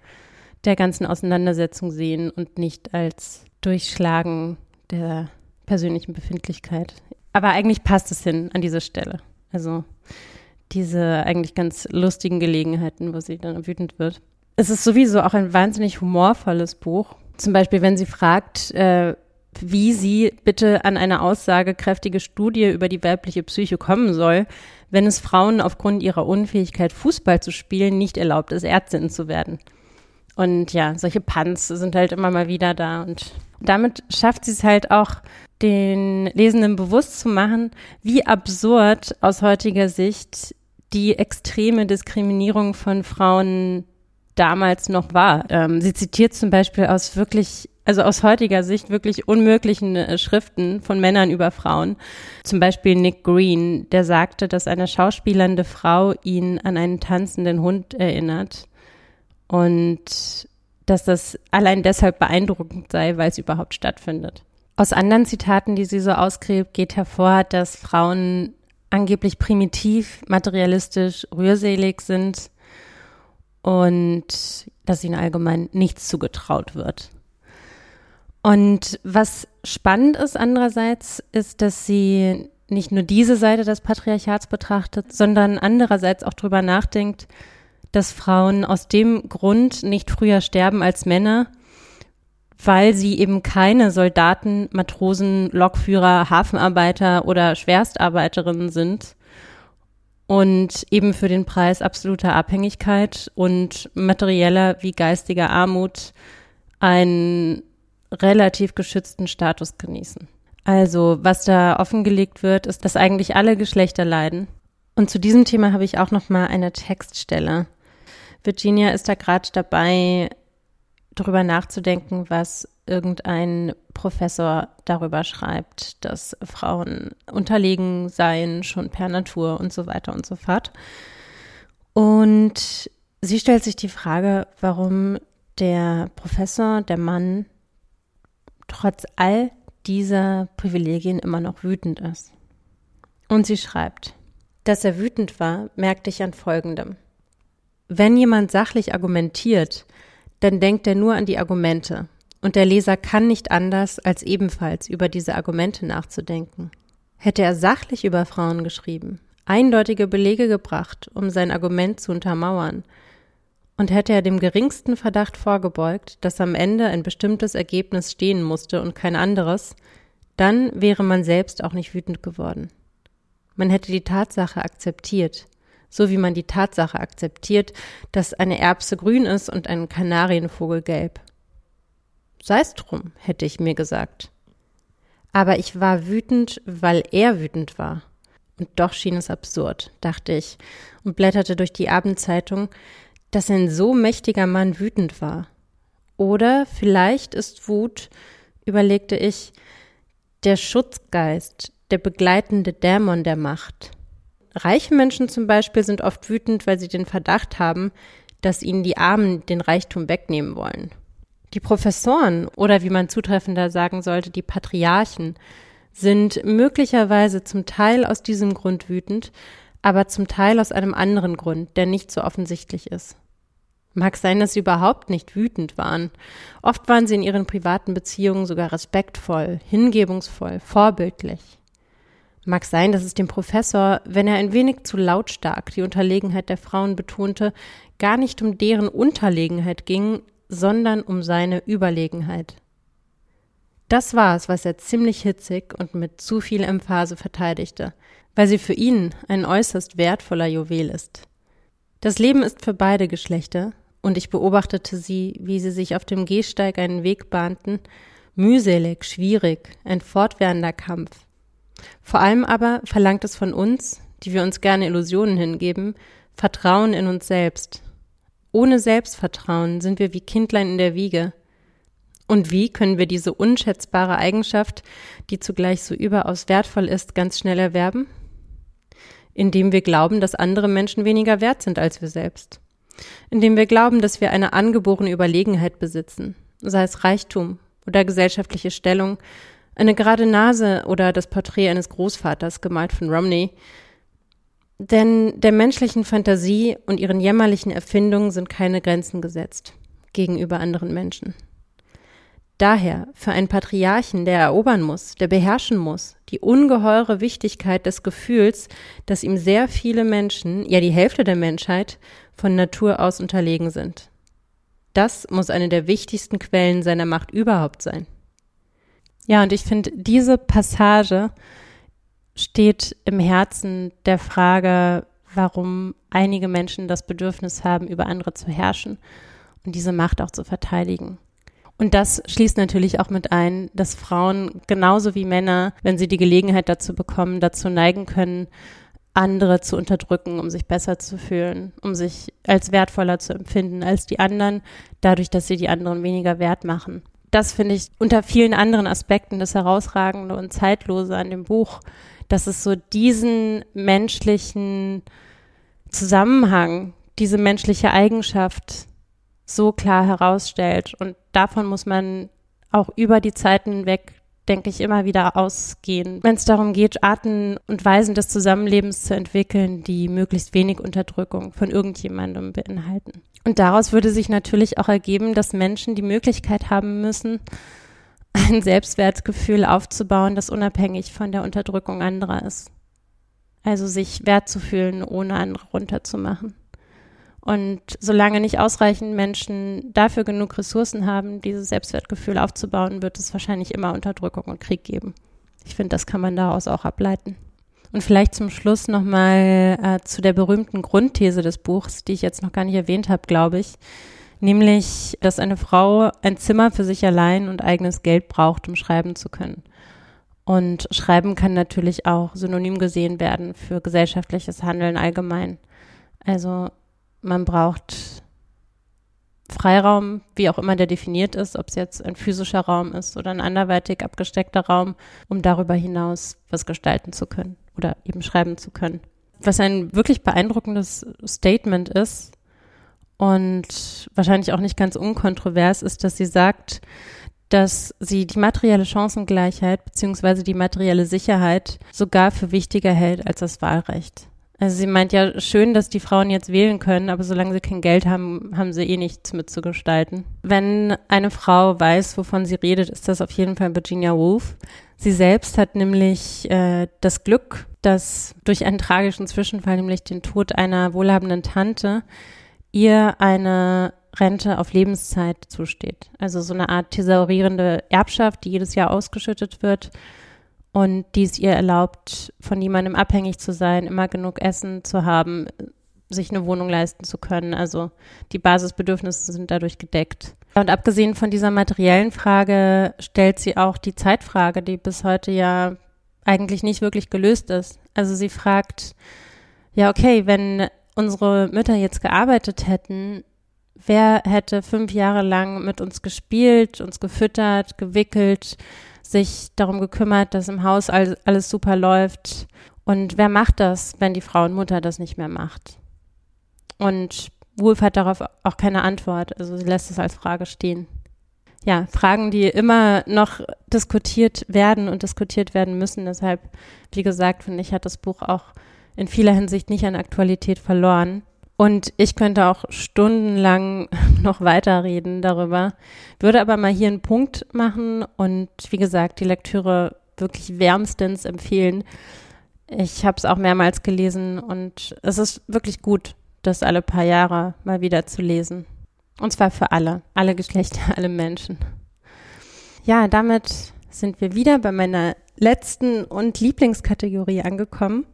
Speaker 3: der ganzen Auseinandersetzung sehen und nicht als Durchschlagen der persönlichen Befindlichkeit. Aber eigentlich passt es hin an diese Stelle. Also diese eigentlich ganz lustigen Gelegenheiten, wo sie dann wütend wird. Es ist sowieso auch ein wahnsinnig humorvolles Buch. Zum Beispiel, wenn sie fragt, äh, wie sie bitte an eine aussagekräftige Studie über die weibliche Psyche kommen soll, wenn es Frauen aufgrund ihrer Unfähigkeit, Fußball zu spielen, nicht erlaubt ist, Ärztin zu werden. Und ja, solche Punts sind halt immer mal wieder da. Und damit schafft sie es halt auch, den Lesenden bewusst zu machen, wie absurd aus heutiger Sicht die extreme Diskriminierung von Frauen damals noch war. Ähm, sie zitiert zum Beispiel aus wirklich, also aus heutiger Sicht wirklich unmöglichen äh, Schriften von Männern über Frauen. Zum Beispiel Nick Green, der sagte, dass eine schauspielernde Frau ihn an einen tanzenden Hund erinnert und dass das allein deshalb beeindruckend sei, weil es überhaupt stattfindet. Aus anderen Zitaten, die sie so ausgräbt, geht hervor, dass Frauen angeblich primitiv, materialistisch, rührselig sind und dass ihnen allgemein nichts zugetraut wird. Und was spannend ist andererseits, ist, dass sie nicht nur diese Seite des Patriarchats betrachtet, sondern andererseits auch darüber nachdenkt, dass Frauen aus dem Grund nicht früher sterben als Männer, weil sie eben keine Soldaten, Matrosen, Lokführer, Hafenarbeiter oder Schwerstarbeiterinnen sind und eben für den Preis absoluter Abhängigkeit und materieller wie geistiger Armut einen relativ geschützten Status genießen. Also, was da offengelegt wird, ist, dass eigentlich alle Geschlechter leiden. Und zu diesem Thema habe ich auch noch mal eine Textstelle. Virginia ist da gerade dabei, darüber nachzudenken, was irgendein Professor darüber schreibt, dass Frauen unterlegen seien, schon per Natur und so weiter und so fort. Und sie stellt sich die Frage, warum der Professor, der Mann, trotz all dieser Privilegien immer noch wütend ist. Und sie schreibt, dass er wütend war, merkte ich an Folgendem. Wenn jemand sachlich argumentiert, dann denkt er nur an die Argumente. Und der Leser kann nicht anders, als ebenfalls über diese Argumente nachzudenken. Hätte er sachlich über Frauen geschrieben, eindeutige Belege gebracht, um sein Argument zu untermauern, und hätte er dem geringsten Verdacht vorgebeugt, dass am Ende ein bestimmtes Ergebnis stehen musste und kein anderes, dann wäre man selbst auch nicht wütend geworden. Man hätte die Tatsache akzeptiert, so wie man die Tatsache akzeptiert, dass eine Erbse grün ist und ein Kanarienvogel gelb. Sei's drum, hätte ich mir gesagt. Aber ich war wütend, weil er wütend war. Und doch schien es absurd, dachte ich und blätterte durch die Abendzeitung, dass ein so mächtiger Mann wütend war. Oder vielleicht ist Wut, überlegte ich, der Schutzgeist, der begleitende Dämon der Macht. Reiche Menschen zum Beispiel sind oft wütend, weil sie den Verdacht haben, dass ihnen die Armen den Reichtum wegnehmen wollen. Die Professoren oder wie man zutreffender sagen sollte, die Patriarchen sind möglicherweise zum Teil aus diesem Grund wütend, aber zum Teil aus einem anderen Grund, der nicht so offensichtlich ist. Mag sein, dass sie überhaupt nicht wütend waren. Oft waren sie in ihren privaten Beziehungen sogar respektvoll, hingebungsvoll, vorbildlich. Mag sein, dass es dem Professor, wenn er ein wenig zu lautstark die Unterlegenheit der Frauen betonte, gar nicht um deren Unterlegenheit ging, sondern um seine Überlegenheit. Das war es, was er ziemlich hitzig und mit zu viel Emphase verteidigte, weil sie für ihn ein äußerst wertvoller Juwel ist. Das Leben ist für beide Geschlechter, und ich beobachtete sie, wie sie sich auf dem Gehsteig einen Weg bahnten, mühselig, schwierig, ein fortwährender Kampf. Vor allem aber verlangt es von uns, die wir uns gerne Illusionen hingeben, Vertrauen in uns selbst. Ohne Selbstvertrauen sind wir wie Kindlein in der Wiege. Und wie können wir diese unschätzbare Eigenschaft, die zugleich so überaus wertvoll ist, ganz schnell erwerben? Indem wir glauben, dass andere Menschen weniger wert sind als wir selbst. Indem wir glauben, dass wir eine angeborene Überlegenheit besitzen, sei es Reichtum oder gesellschaftliche Stellung, eine gerade Nase oder das Porträt eines Großvaters, gemalt von Romney. Denn der menschlichen Fantasie und ihren jämmerlichen Erfindungen sind keine Grenzen gesetzt gegenüber anderen Menschen. Daher für einen Patriarchen, der erobern muss, der beherrschen muss, die ungeheure Wichtigkeit des Gefühls, dass ihm sehr viele Menschen, ja die Hälfte der Menschheit, von Natur aus unterlegen sind. Das muss eine der wichtigsten Quellen seiner Macht überhaupt sein. Ja, und ich finde, diese Passage steht im Herzen der Frage, warum einige Menschen das Bedürfnis haben, über andere zu herrschen und diese Macht auch zu verteidigen. Und das schließt natürlich auch mit ein, dass Frauen genauso wie Männer, wenn sie die Gelegenheit dazu bekommen, dazu neigen können, andere zu unterdrücken, um sich besser zu fühlen, um sich als wertvoller zu empfinden als die anderen, dadurch, dass sie die anderen weniger wert machen. Das finde ich unter vielen anderen Aspekten das Herausragende und Zeitlose an dem Buch, dass es so diesen menschlichen Zusammenhang, diese menschliche Eigenschaft so klar herausstellt. Und davon muss man auch über die Zeiten hinweg, denke ich, immer wieder ausgehen. Wenn es darum geht, Arten und Weisen des Zusammenlebens zu entwickeln, die möglichst wenig Unterdrückung von irgendjemandem beinhalten. Und daraus würde sich natürlich auch ergeben, dass Menschen die Möglichkeit haben müssen, ein Selbstwertgefühl aufzubauen, das unabhängig von der Unterdrückung anderer ist. Also sich wert zu fühlen, ohne andere runterzumachen. Und solange nicht ausreichend Menschen dafür genug Ressourcen haben, dieses Selbstwertgefühl aufzubauen, wird es wahrscheinlich immer Unterdrückung und Krieg geben. Ich finde, das kann man daraus auch ableiten. Und vielleicht zum Schluss nochmal äh, zu der berühmten Grundthese des Buchs, die ich jetzt noch gar nicht erwähnt habe, glaube ich. Nämlich, dass eine Frau ein Zimmer für sich allein und eigenes Geld braucht, um schreiben zu können. Und Schreiben kann natürlich auch synonym gesehen werden für gesellschaftliches Handeln allgemein. Also man braucht Freiraum, wie auch immer der definiert ist, ob es jetzt ein physischer Raum ist oder ein anderweitig abgesteckter Raum, um darüber hinaus was gestalten zu können oder eben schreiben zu können. Was ein wirklich beeindruckendes Statement ist und wahrscheinlich auch nicht ganz unkontrovers ist, dass sie sagt, dass sie die materielle Chancengleichheit beziehungsweise die materielle Sicherheit sogar für wichtiger hält als das Wahlrecht. Also sie meint ja schön, dass die Frauen jetzt wählen können, aber solange sie kein Geld haben, haben sie eh nichts mitzugestalten. Wenn eine Frau weiß, wovon sie redet, ist das auf jeden Fall Virginia Woolf. Sie selbst hat nämlich äh, das Glück, dass durch einen tragischen Zwischenfall, nämlich den Tod einer wohlhabenden Tante, ihr eine Rente auf Lebenszeit zusteht. Also so eine Art thesaurierende Erbschaft, die jedes Jahr ausgeschüttet wird und die es ihr erlaubt, von jemandem abhängig zu sein, immer genug Essen zu haben, sich eine Wohnung leisten zu können. Also die Basisbedürfnisse sind dadurch gedeckt. Und abgesehen von dieser materiellen Frage stellt sie auch die Zeitfrage, die bis heute ja eigentlich nicht wirklich gelöst ist. Also sie fragt, ja, okay, wenn unsere Mütter jetzt gearbeitet hätten, wer hätte fünf Jahre lang mit uns gespielt, uns gefüttert, gewickelt, sich darum gekümmert, dass im Haus alles, alles super läuft. Und wer macht das, wenn die Frauenmutter das nicht mehr macht? Und Wolf hat darauf auch keine Antwort. Also sie lässt es als Frage stehen. Ja, Fragen, die immer noch diskutiert werden und diskutiert werden müssen. Deshalb, wie gesagt, finde ich, hat das Buch auch in vieler Hinsicht nicht an Aktualität verloren. Und ich könnte auch stundenlang (laughs) noch weiterreden darüber, würde aber mal hier einen Punkt machen und wie gesagt, die Lektüre wirklich wärmstens empfehlen. Ich habe es auch mehrmals gelesen und es ist wirklich gut, das alle paar Jahre mal wieder zu lesen. Und zwar für alle, alle Geschlechter, alle Menschen. Ja, damit sind wir wieder bei meiner letzten und Lieblingskategorie angekommen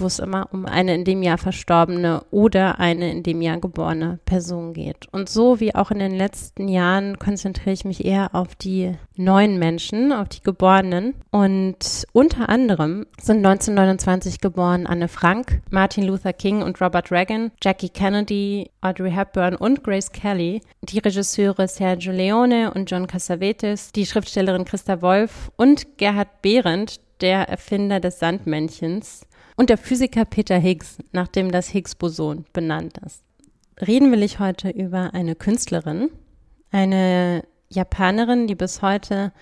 Speaker 3: wo es immer um eine in dem Jahr verstorbene oder eine in dem Jahr geborene Person geht. Und so wie auch in den letzten Jahren konzentriere ich mich eher auf die neuen Menschen, auf die Geborenen. Und unter anderem sind 1929 geboren Anne Frank, Martin Luther King und Robert Reagan, Jackie Kennedy, Audrey Hepburn und Grace Kelly, die Regisseure Sergio Leone und John Cassavetes, die Schriftstellerin Christa Wolf und Gerhard Behrendt, der Erfinder des Sandmännchens und der Physiker Peter Higgs, nach dem das Higgs-Boson benannt ist. Reden will ich heute über eine Künstlerin, eine Japanerin, die bis heute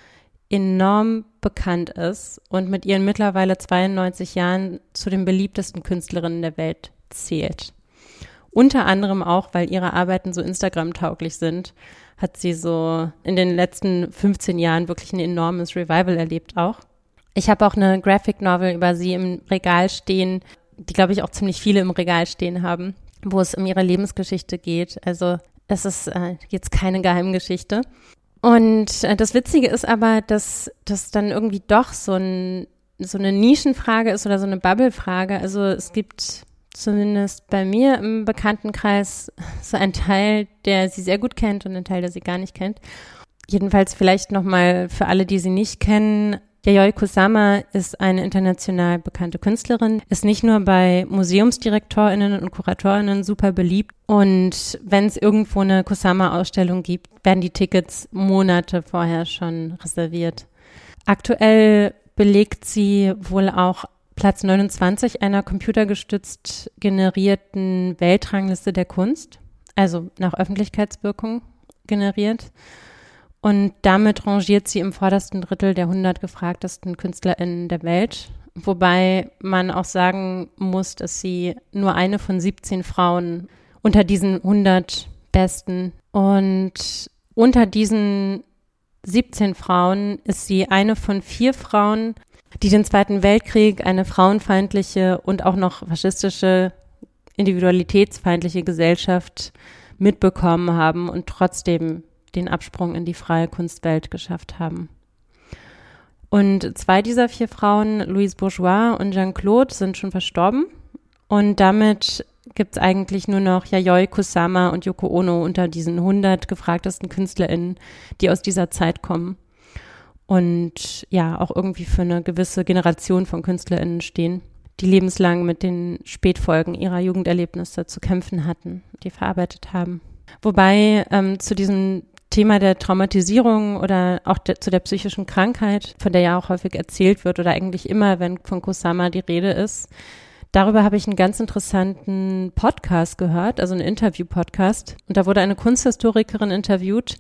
Speaker 3: enorm bekannt ist und mit ihren mittlerweile 92 Jahren zu den beliebtesten Künstlerinnen der Welt zählt. Unter anderem auch, weil ihre Arbeiten so Instagram-tauglich sind, hat sie so in den letzten 15 Jahren wirklich ein enormes Revival erlebt auch. Ich habe auch eine Graphic Novel über sie im Regal stehen, die glaube ich auch ziemlich viele im Regal stehen haben, wo es um ihre Lebensgeschichte geht. Also es ist äh, jetzt keine Geheimgeschichte. Und äh, das Witzige ist aber, dass das dann irgendwie doch so, ein, so eine Nischenfrage ist oder so eine Bubble-Frage. Also es gibt zumindest bei mir im Bekanntenkreis (laughs) so einen Teil, der sie sehr gut kennt und einen Teil, der sie gar nicht kennt. Jedenfalls vielleicht nochmal für alle, die sie nicht kennen. Yayoi Kusama ist eine international bekannte Künstlerin, ist nicht nur bei Museumsdirektorinnen und Kuratorinnen super beliebt. Und wenn es irgendwo eine Kusama-Ausstellung gibt, werden die Tickets Monate vorher schon reserviert. Aktuell belegt sie wohl auch Platz 29 einer computergestützt generierten Weltrangliste der Kunst, also nach Öffentlichkeitswirkung generiert. Und damit rangiert sie im vordersten Drittel der 100 gefragtesten KünstlerInnen der Welt. Wobei man auch sagen muss, dass sie nur eine von 17 Frauen unter diesen 100 Besten und unter diesen 17 Frauen ist sie eine von vier Frauen, die den Zweiten Weltkrieg, eine frauenfeindliche und auch noch faschistische, individualitätsfeindliche Gesellschaft mitbekommen haben und trotzdem den Absprung in die freie Kunstwelt geschafft haben. Und zwei dieser vier Frauen, Louise Bourgeois und Jean-Claude, sind schon verstorben. Und damit gibt es eigentlich nur noch Yayoi Kusama und Yoko Ono unter diesen 100 gefragtesten KünstlerInnen, die aus dieser Zeit kommen und ja auch irgendwie für eine gewisse Generation von KünstlerInnen stehen, die lebenslang mit den Spätfolgen ihrer Jugenderlebnisse zu kämpfen hatten, die verarbeitet haben. Wobei ähm, zu diesem Thema der Traumatisierung oder auch de, zu der psychischen Krankheit, von der ja auch häufig erzählt wird oder eigentlich immer, wenn von Kusama die Rede ist, darüber habe ich einen ganz interessanten Podcast gehört, also einen Interview-Podcast. Und da wurde eine Kunsthistorikerin interviewt,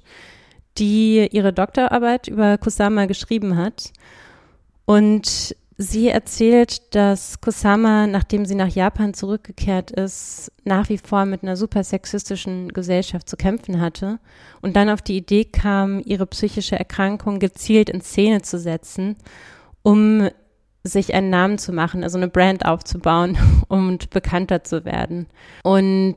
Speaker 3: die ihre Doktorarbeit über Kusama geschrieben hat. Und sie erzählt, dass Kusama, nachdem sie nach Japan zurückgekehrt ist, nach wie vor mit einer super sexistischen Gesellschaft zu kämpfen hatte und dann auf die Idee kam, ihre psychische Erkrankung gezielt in Szene zu setzen, um sich einen Namen zu machen, also eine Brand aufzubauen (laughs) und bekannter zu werden. Und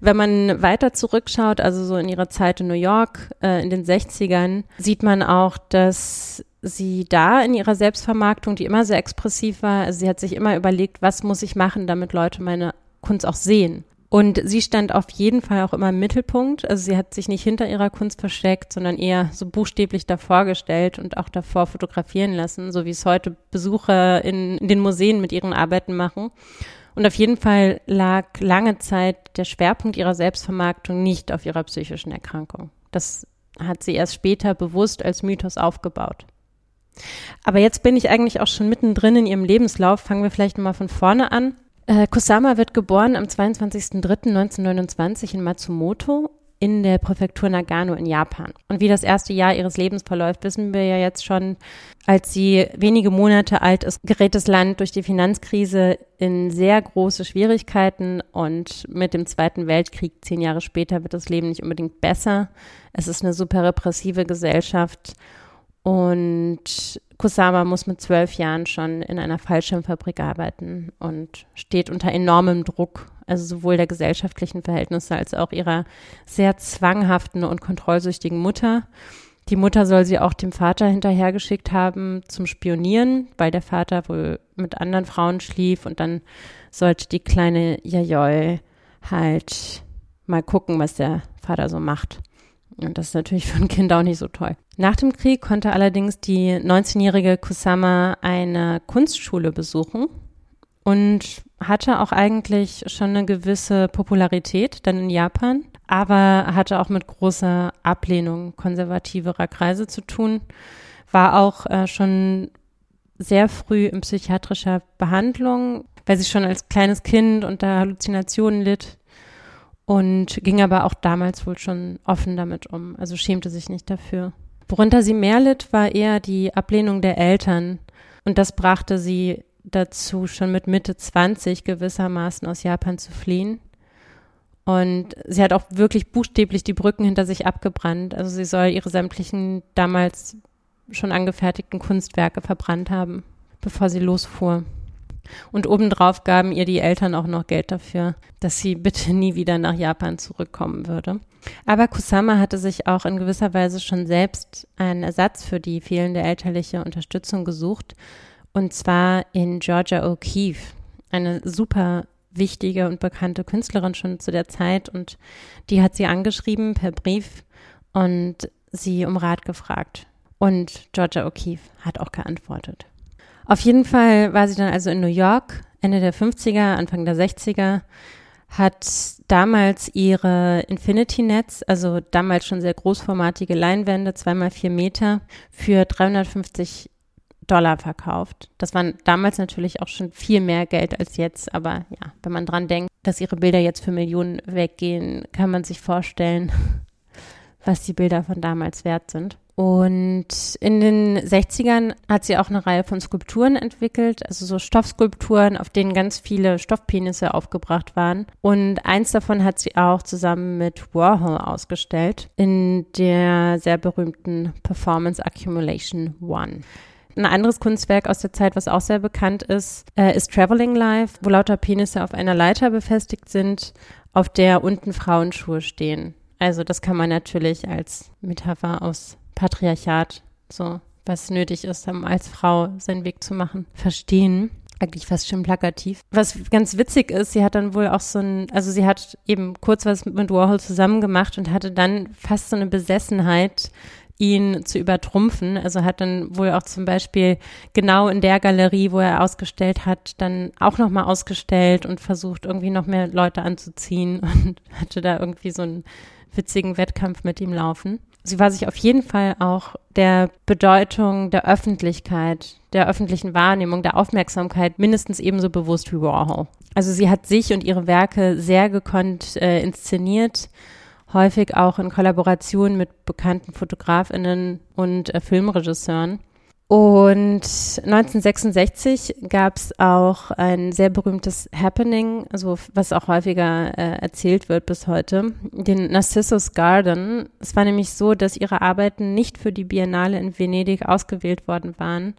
Speaker 3: wenn man weiter zurückschaut, also so in ihrer Zeit in New York äh, in den 60ern, sieht man auch, dass sie da in ihrer Selbstvermarktung, die immer sehr expressiv war, also sie hat sich immer überlegt, was muss ich machen, damit Leute meine Kunst auch sehen. Und sie stand auf jeden Fall auch immer im Mittelpunkt. Also sie hat sich nicht hinter ihrer Kunst versteckt, sondern eher so buchstäblich davor gestellt und auch davor fotografieren lassen, so wie es heute Besucher in, in den Museen mit ihren Arbeiten machen. Und auf jeden Fall lag lange Zeit der Schwerpunkt ihrer Selbstvermarktung nicht auf ihrer psychischen Erkrankung. Das hat sie erst später bewusst als Mythos aufgebaut. Aber jetzt bin ich eigentlich auch schon mittendrin in ihrem Lebenslauf. Fangen wir vielleicht mal von vorne an. Äh, Kusama wird geboren am 22.03.1929 in Matsumoto in der Präfektur Nagano in Japan. Und wie das erste Jahr ihres Lebens verläuft, wissen wir ja jetzt schon. Als sie wenige Monate alt ist, gerät das Land durch die Finanzkrise in sehr große Schwierigkeiten und mit dem Zweiten Weltkrieg zehn Jahre später wird das Leben nicht unbedingt besser. Es ist eine super repressive Gesellschaft und Kusama muss mit zwölf Jahren schon in einer Fallschirmfabrik arbeiten und steht unter enormem Druck, also sowohl der gesellschaftlichen Verhältnisse als auch ihrer sehr zwanghaften und kontrollsüchtigen Mutter. Die Mutter soll sie auch dem Vater hinterhergeschickt haben zum Spionieren, weil der Vater wohl mit anderen Frauen schlief und dann sollte die kleine Yayoi halt mal gucken, was der Vater so macht. Und das ist natürlich für ein Kind auch nicht so toll. Nach dem Krieg konnte allerdings die 19-jährige Kusama eine Kunstschule besuchen und hatte auch eigentlich schon eine gewisse Popularität dann in Japan, aber hatte auch mit großer Ablehnung konservativerer Kreise zu tun, war auch äh, schon sehr früh in psychiatrischer Behandlung, weil sie schon als kleines Kind unter Halluzinationen litt und ging aber auch damals wohl schon offen damit um, also schämte sich nicht dafür. Worunter sie mehr litt, war eher die Ablehnung der Eltern und das brachte sie dazu, schon mit Mitte 20 gewissermaßen aus Japan zu fliehen. Und sie hat auch wirklich buchstäblich die Brücken hinter sich abgebrannt. Also sie soll ihre sämtlichen damals schon angefertigten Kunstwerke verbrannt haben, bevor sie losfuhr. Und obendrauf gaben ihr die Eltern auch noch Geld dafür, dass sie bitte nie wieder nach Japan zurückkommen würde. Aber Kusama hatte sich auch in gewisser Weise schon selbst einen Ersatz für die fehlende elterliche Unterstützung gesucht. Und zwar in Georgia O'Keeffe, eine super wichtige und bekannte Künstlerin schon zu der Zeit. Und die hat sie angeschrieben per Brief und sie um Rat gefragt. Und Georgia O'Keeffe hat auch geantwortet. Auf jeden Fall war sie dann also in New York, Ende der 50er, Anfang der 60er, hat damals ihre Infinity Nets, also damals schon sehr großformatige Leinwände, zweimal vier Meter, für 350 Dollar verkauft. Das waren damals natürlich auch schon viel mehr Geld als jetzt, aber ja, wenn man dran denkt, dass ihre Bilder jetzt für Millionen weggehen, kann man sich vorstellen, (laughs) was die Bilder von damals wert sind. Und in den 60ern hat sie auch eine Reihe von Skulpturen entwickelt, also so Stoffskulpturen, auf denen ganz viele Stoffpenisse aufgebracht waren. Und eins davon hat sie auch zusammen mit Warhol ausgestellt in der sehr berühmten Performance Accumulation One. Ein anderes Kunstwerk aus der Zeit, was auch sehr bekannt ist, äh, ist Traveling Life, wo lauter Penisse auf einer Leiter befestigt sind, auf der unten Frauenschuhe stehen. Also das kann man natürlich als Metapher aus Patriarchat, so was nötig ist, um als Frau seinen Weg zu machen, verstehen. Eigentlich fast schon plakativ. Was ganz witzig ist, sie hat dann wohl auch so ein, also sie hat eben kurz was mit Warhol zusammen gemacht und hatte dann fast so eine Besessenheit, ihn zu übertrumpfen. Also hat dann wohl auch zum Beispiel genau in der Galerie, wo er ausgestellt hat, dann auch nochmal ausgestellt und versucht irgendwie noch mehr Leute anzuziehen (laughs) und hatte da irgendwie so einen witzigen Wettkampf mit ihm laufen sie war sich auf jeden Fall auch der Bedeutung der Öffentlichkeit, der öffentlichen Wahrnehmung, der Aufmerksamkeit mindestens ebenso bewusst wie Warhol. Also sie hat sich und ihre Werke sehr gekonnt äh, inszeniert, häufig auch in Kollaboration mit bekannten Fotografinnen und äh, Filmregisseuren. Und 1966 gab es auch ein sehr berühmtes Happening, also was auch häufiger äh, erzählt wird bis heute, den Narcissus Garden. Es war nämlich so, dass ihre Arbeiten nicht für die Biennale in Venedig ausgewählt worden waren.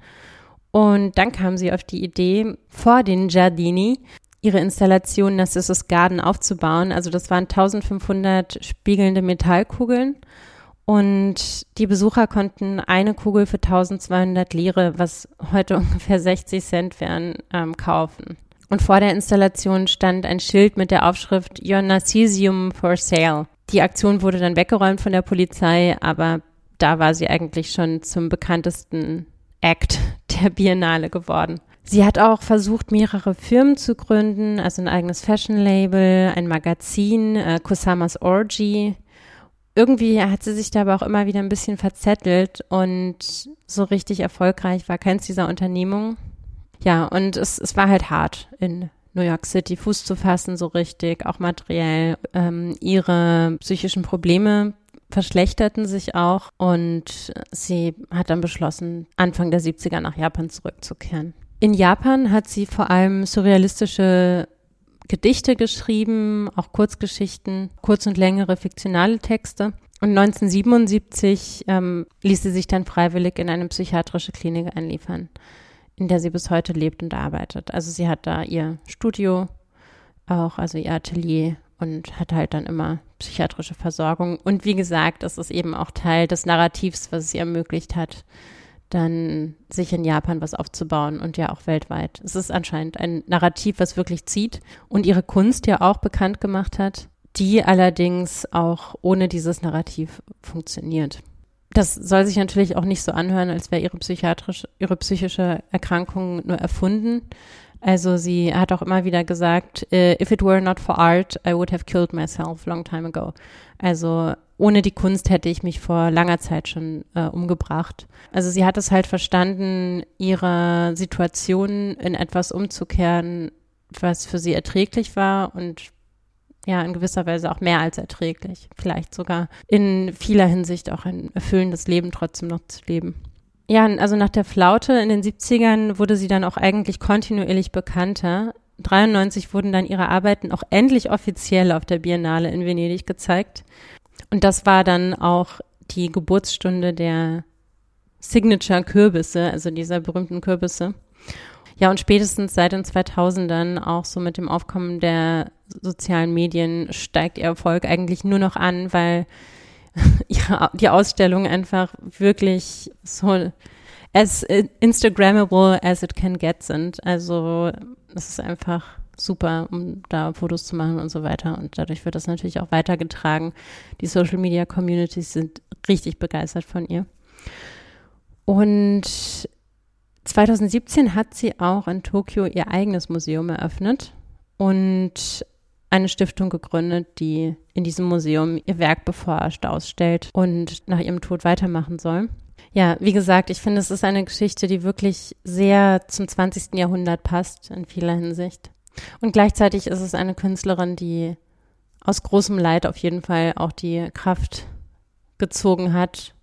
Speaker 3: Und dann kam sie auf die Idee, vor den Giardini ihre Installation Narcissus Garden aufzubauen. Also das waren 1500 spiegelnde Metallkugeln und die Besucher konnten eine Kugel für 1200 Lire, was heute (laughs) ungefähr 60 Cent wären, ähm, kaufen. Und vor der Installation stand ein Schild mit der Aufschrift Your Narcisium for Sale. Die Aktion wurde dann weggeräumt von der Polizei, aber da war sie eigentlich schon zum bekanntesten Act (laughs) der Biennale geworden. Sie hat auch versucht, mehrere Firmen zu gründen, also ein eigenes Fashion-Label, ein Magazin, äh, Kusamas Orgy, irgendwie hat sie sich da aber auch immer wieder ein bisschen verzettelt und so richtig erfolgreich war keins dieser Unternehmungen. Ja, und es, es war halt hart in New York City Fuß zu fassen, so richtig, auch materiell. Ähm, ihre psychischen Probleme verschlechterten sich auch und sie hat dann beschlossen, Anfang der 70er nach Japan zurückzukehren. In Japan hat sie vor allem surrealistische Gedichte geschrieben, auch Kurzgeschichten, kurz- und längere fiktionale Texte. Und 1977 ähm, ließ sie sich dann freiwillig in eine psychiatrische Klinik einliefern, in der sie bis heute lebt und arbeitet. Also sie hat da ihr Studio auch, also ihr Atelier und hat halt dann immer psychiatrische Versorgung. Und wie gesagt, das ist eben auch Teil des Narrativs, was es ihr ermöglicht hat, dann sich in Japan was aufzubauen und ja auch weltweit. Es ist anscheinend ein Narrativ, was wirklich zieht und ihre Kunst ja auch bekannt gemacht hat, die allerdings auch ohne dieses Narrativ funktioniert. Das soll sich natürlich auch nicht so anhören, als wäre ihre psychiatrische, ihre psychische Erkrankung nur erfunden. Also sie hat auch immer wieder gesagt, äh, if it were not for art, I would have killed myself long time ago. Also ohne die Kunst hätte ich mich vor langer Zeit schon äh, umgebracht. Also sie hat es halt verstanden, ihre Situation in etwas umzukehren, was für sie erträglich war und ja, in gewisser Weise auch mehr als erträglich. Vielleicht sogar in vieler Hinsicht auch ein erfüllendes Leben trotzdem noch zu leben. Ja, also nach der Flaute in den 70ern wurde sie dann auch eigentlich kontinuierlich bekannter. 1993 wurden dann ihre Arbeiten auch endlich offiziell auf der Biennale in Venedig gezeigt. Und das war dann auch die Geburtsstunde der Signature-Kürbisse, also dieser berühmten Kürbisse. Ja, und spätestens seit den 2000ern, auch so mit dem Aufkommen der sozialen Medien, steigt ihr Erfolg eigentlich nur noch an, weil (laughs) die Ausstellungen einfach wirklich so as Instagrammable as it can get sind. Also es ist einfach super, um da Fotos zu machen und so weiter. Und dadurch wird das natürlich auch weitergetragen. Die Social Media Communities sind richtig begeistert von ihr. Und 2017 hat sie auch in Tokio ihr eigenes Museum eröffnet und eine Stiftung gegründet, die in diesem Museum ihr Werk beforscht, ausstellt und nach ihrem Tod weitermachen soll. Ja, wie gesagt, ich finde, es ist eine Geschichte, die wirklich sehr zum 20. Jahrhundert passt in vieler Hinsicht. Und gleichzeitig ist es eine Künstlerin, die aus großem Leid auf jeden Fall auch die Kraft gezogen hat,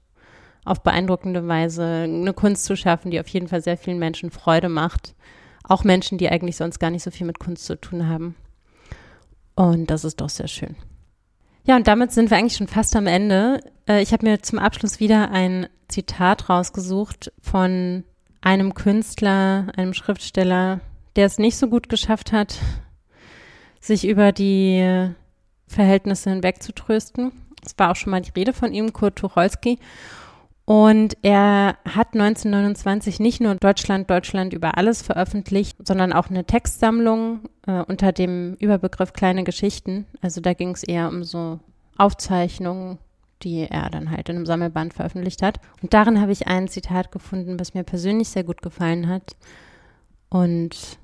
Speaker 3: auf beeindruckende Weise eine Kunst zu schaffen, die auf jeden Fall sehr vielen Menschen Freude macht. Auch Menschen, die eigentlich sonst gar nicht so viel mit Kunst zu tun haben. Und das ist doch sehr schön. Ja, und damit sind wir eigentlich schon fast am Ende. Äh, ich habe mir zum Abschluss wieder ein Zitat rausgesucht von einem Künstler, einem Schriftsteller, der es nicht so gut geschafft hat, sich über die Verhältnisse hinweg zu trösten. Es war auch schon mal die Rede von ihm, Kurt Tucholsky. Und er hat 1929 nicht nur Deutschland, Deutschland über alles veröffentlicht, sondern auch eine Textsammlung äh, unter dem Überbegriff kleine Geschichten. Also da ging es eher um so Aufzeichnungen, die er dann halt in einem Sammelband veröffentlicht hat. Und darin habe ich ein Zitat gefunden, was mir persönlich sehr gut gefallen hat. Und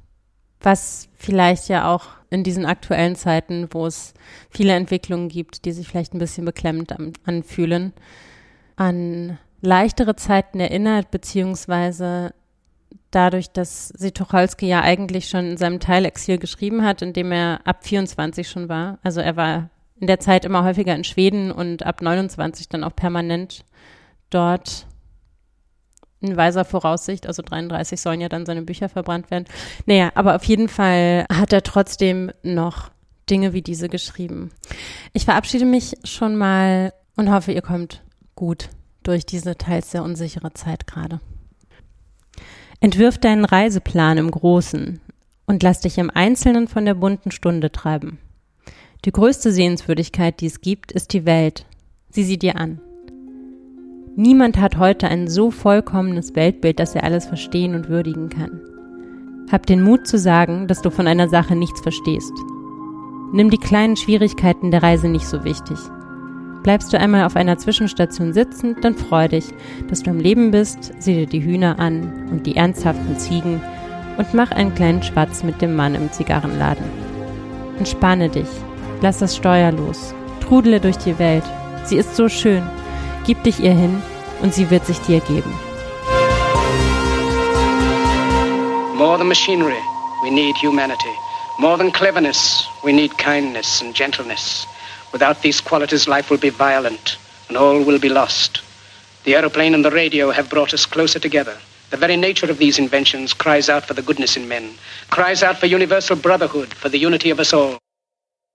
Speaker 3: was vielleicht ja auch in diesen aktuellen Zeiten, wo es viele Entwicklungen gibt, die sich vielleicht ein bisschen beklemmt anfühlen, an leichtere Zeiten erinnert, beziehungsweise dadurch, dass sie Tucholsky ja eigentlich schon in seinem Teilexil geschrieben hat, in dem er ab 24 schon war. Also er war in der Zeit immer häufiger in Schweden und ab 29 dann auch permanent dort in weiser Voraussicht, also 33 sollen ja dann seine Bücher verbrannt werden. Naja, aber auf jeden Fall hat er trotzdem noch Dinge wie diese geschrieben. Ich verabschiede mich schon mal und hoffe, ihr kommt gut durch diese teils sehr unsichere Zeit gerade. Entwirf deinen Reiseplan im Großen und lass dich im Einzelnen von der bunten Stunde treiben. Die größte Sehenswürdigkeit, die es gibt, ist die Welt. Sieh sie dir an. Niemand hat heute ein so vollkommenes Weltbild, dass er alles verstehen und würdigen kann. Hab den Mut zu sagen, dass du von einer Sache nichts verstehst. Nimm die kleinen Schwierigkeiten der Reise nicht so wichtig. Bleibst du einmal auf einer Zwischenstation sitzen, dann freu dich, dass du am Leben bist, sieh dir die Hühner an und die ernsthaften Ziegen und mach einen kleinen Schwatz mit dem Mann im Zigarrenladen. Entspanne dich, lass das Steuer los, trudele durch die Welt. Sie ist so schön. Gib dich ihr hin und sie wird sich dir geben.
Speaker 5: More than machinery, we need humanity. More than cleverness, we need kindness and gentleness. Without these qualities, life will be violent and all will be lost. The aeroplane and the radio have brought us closer together. The very nature of these inventions cries out for the goodness in men, cries out for universal brotherhood, for the unity of us all.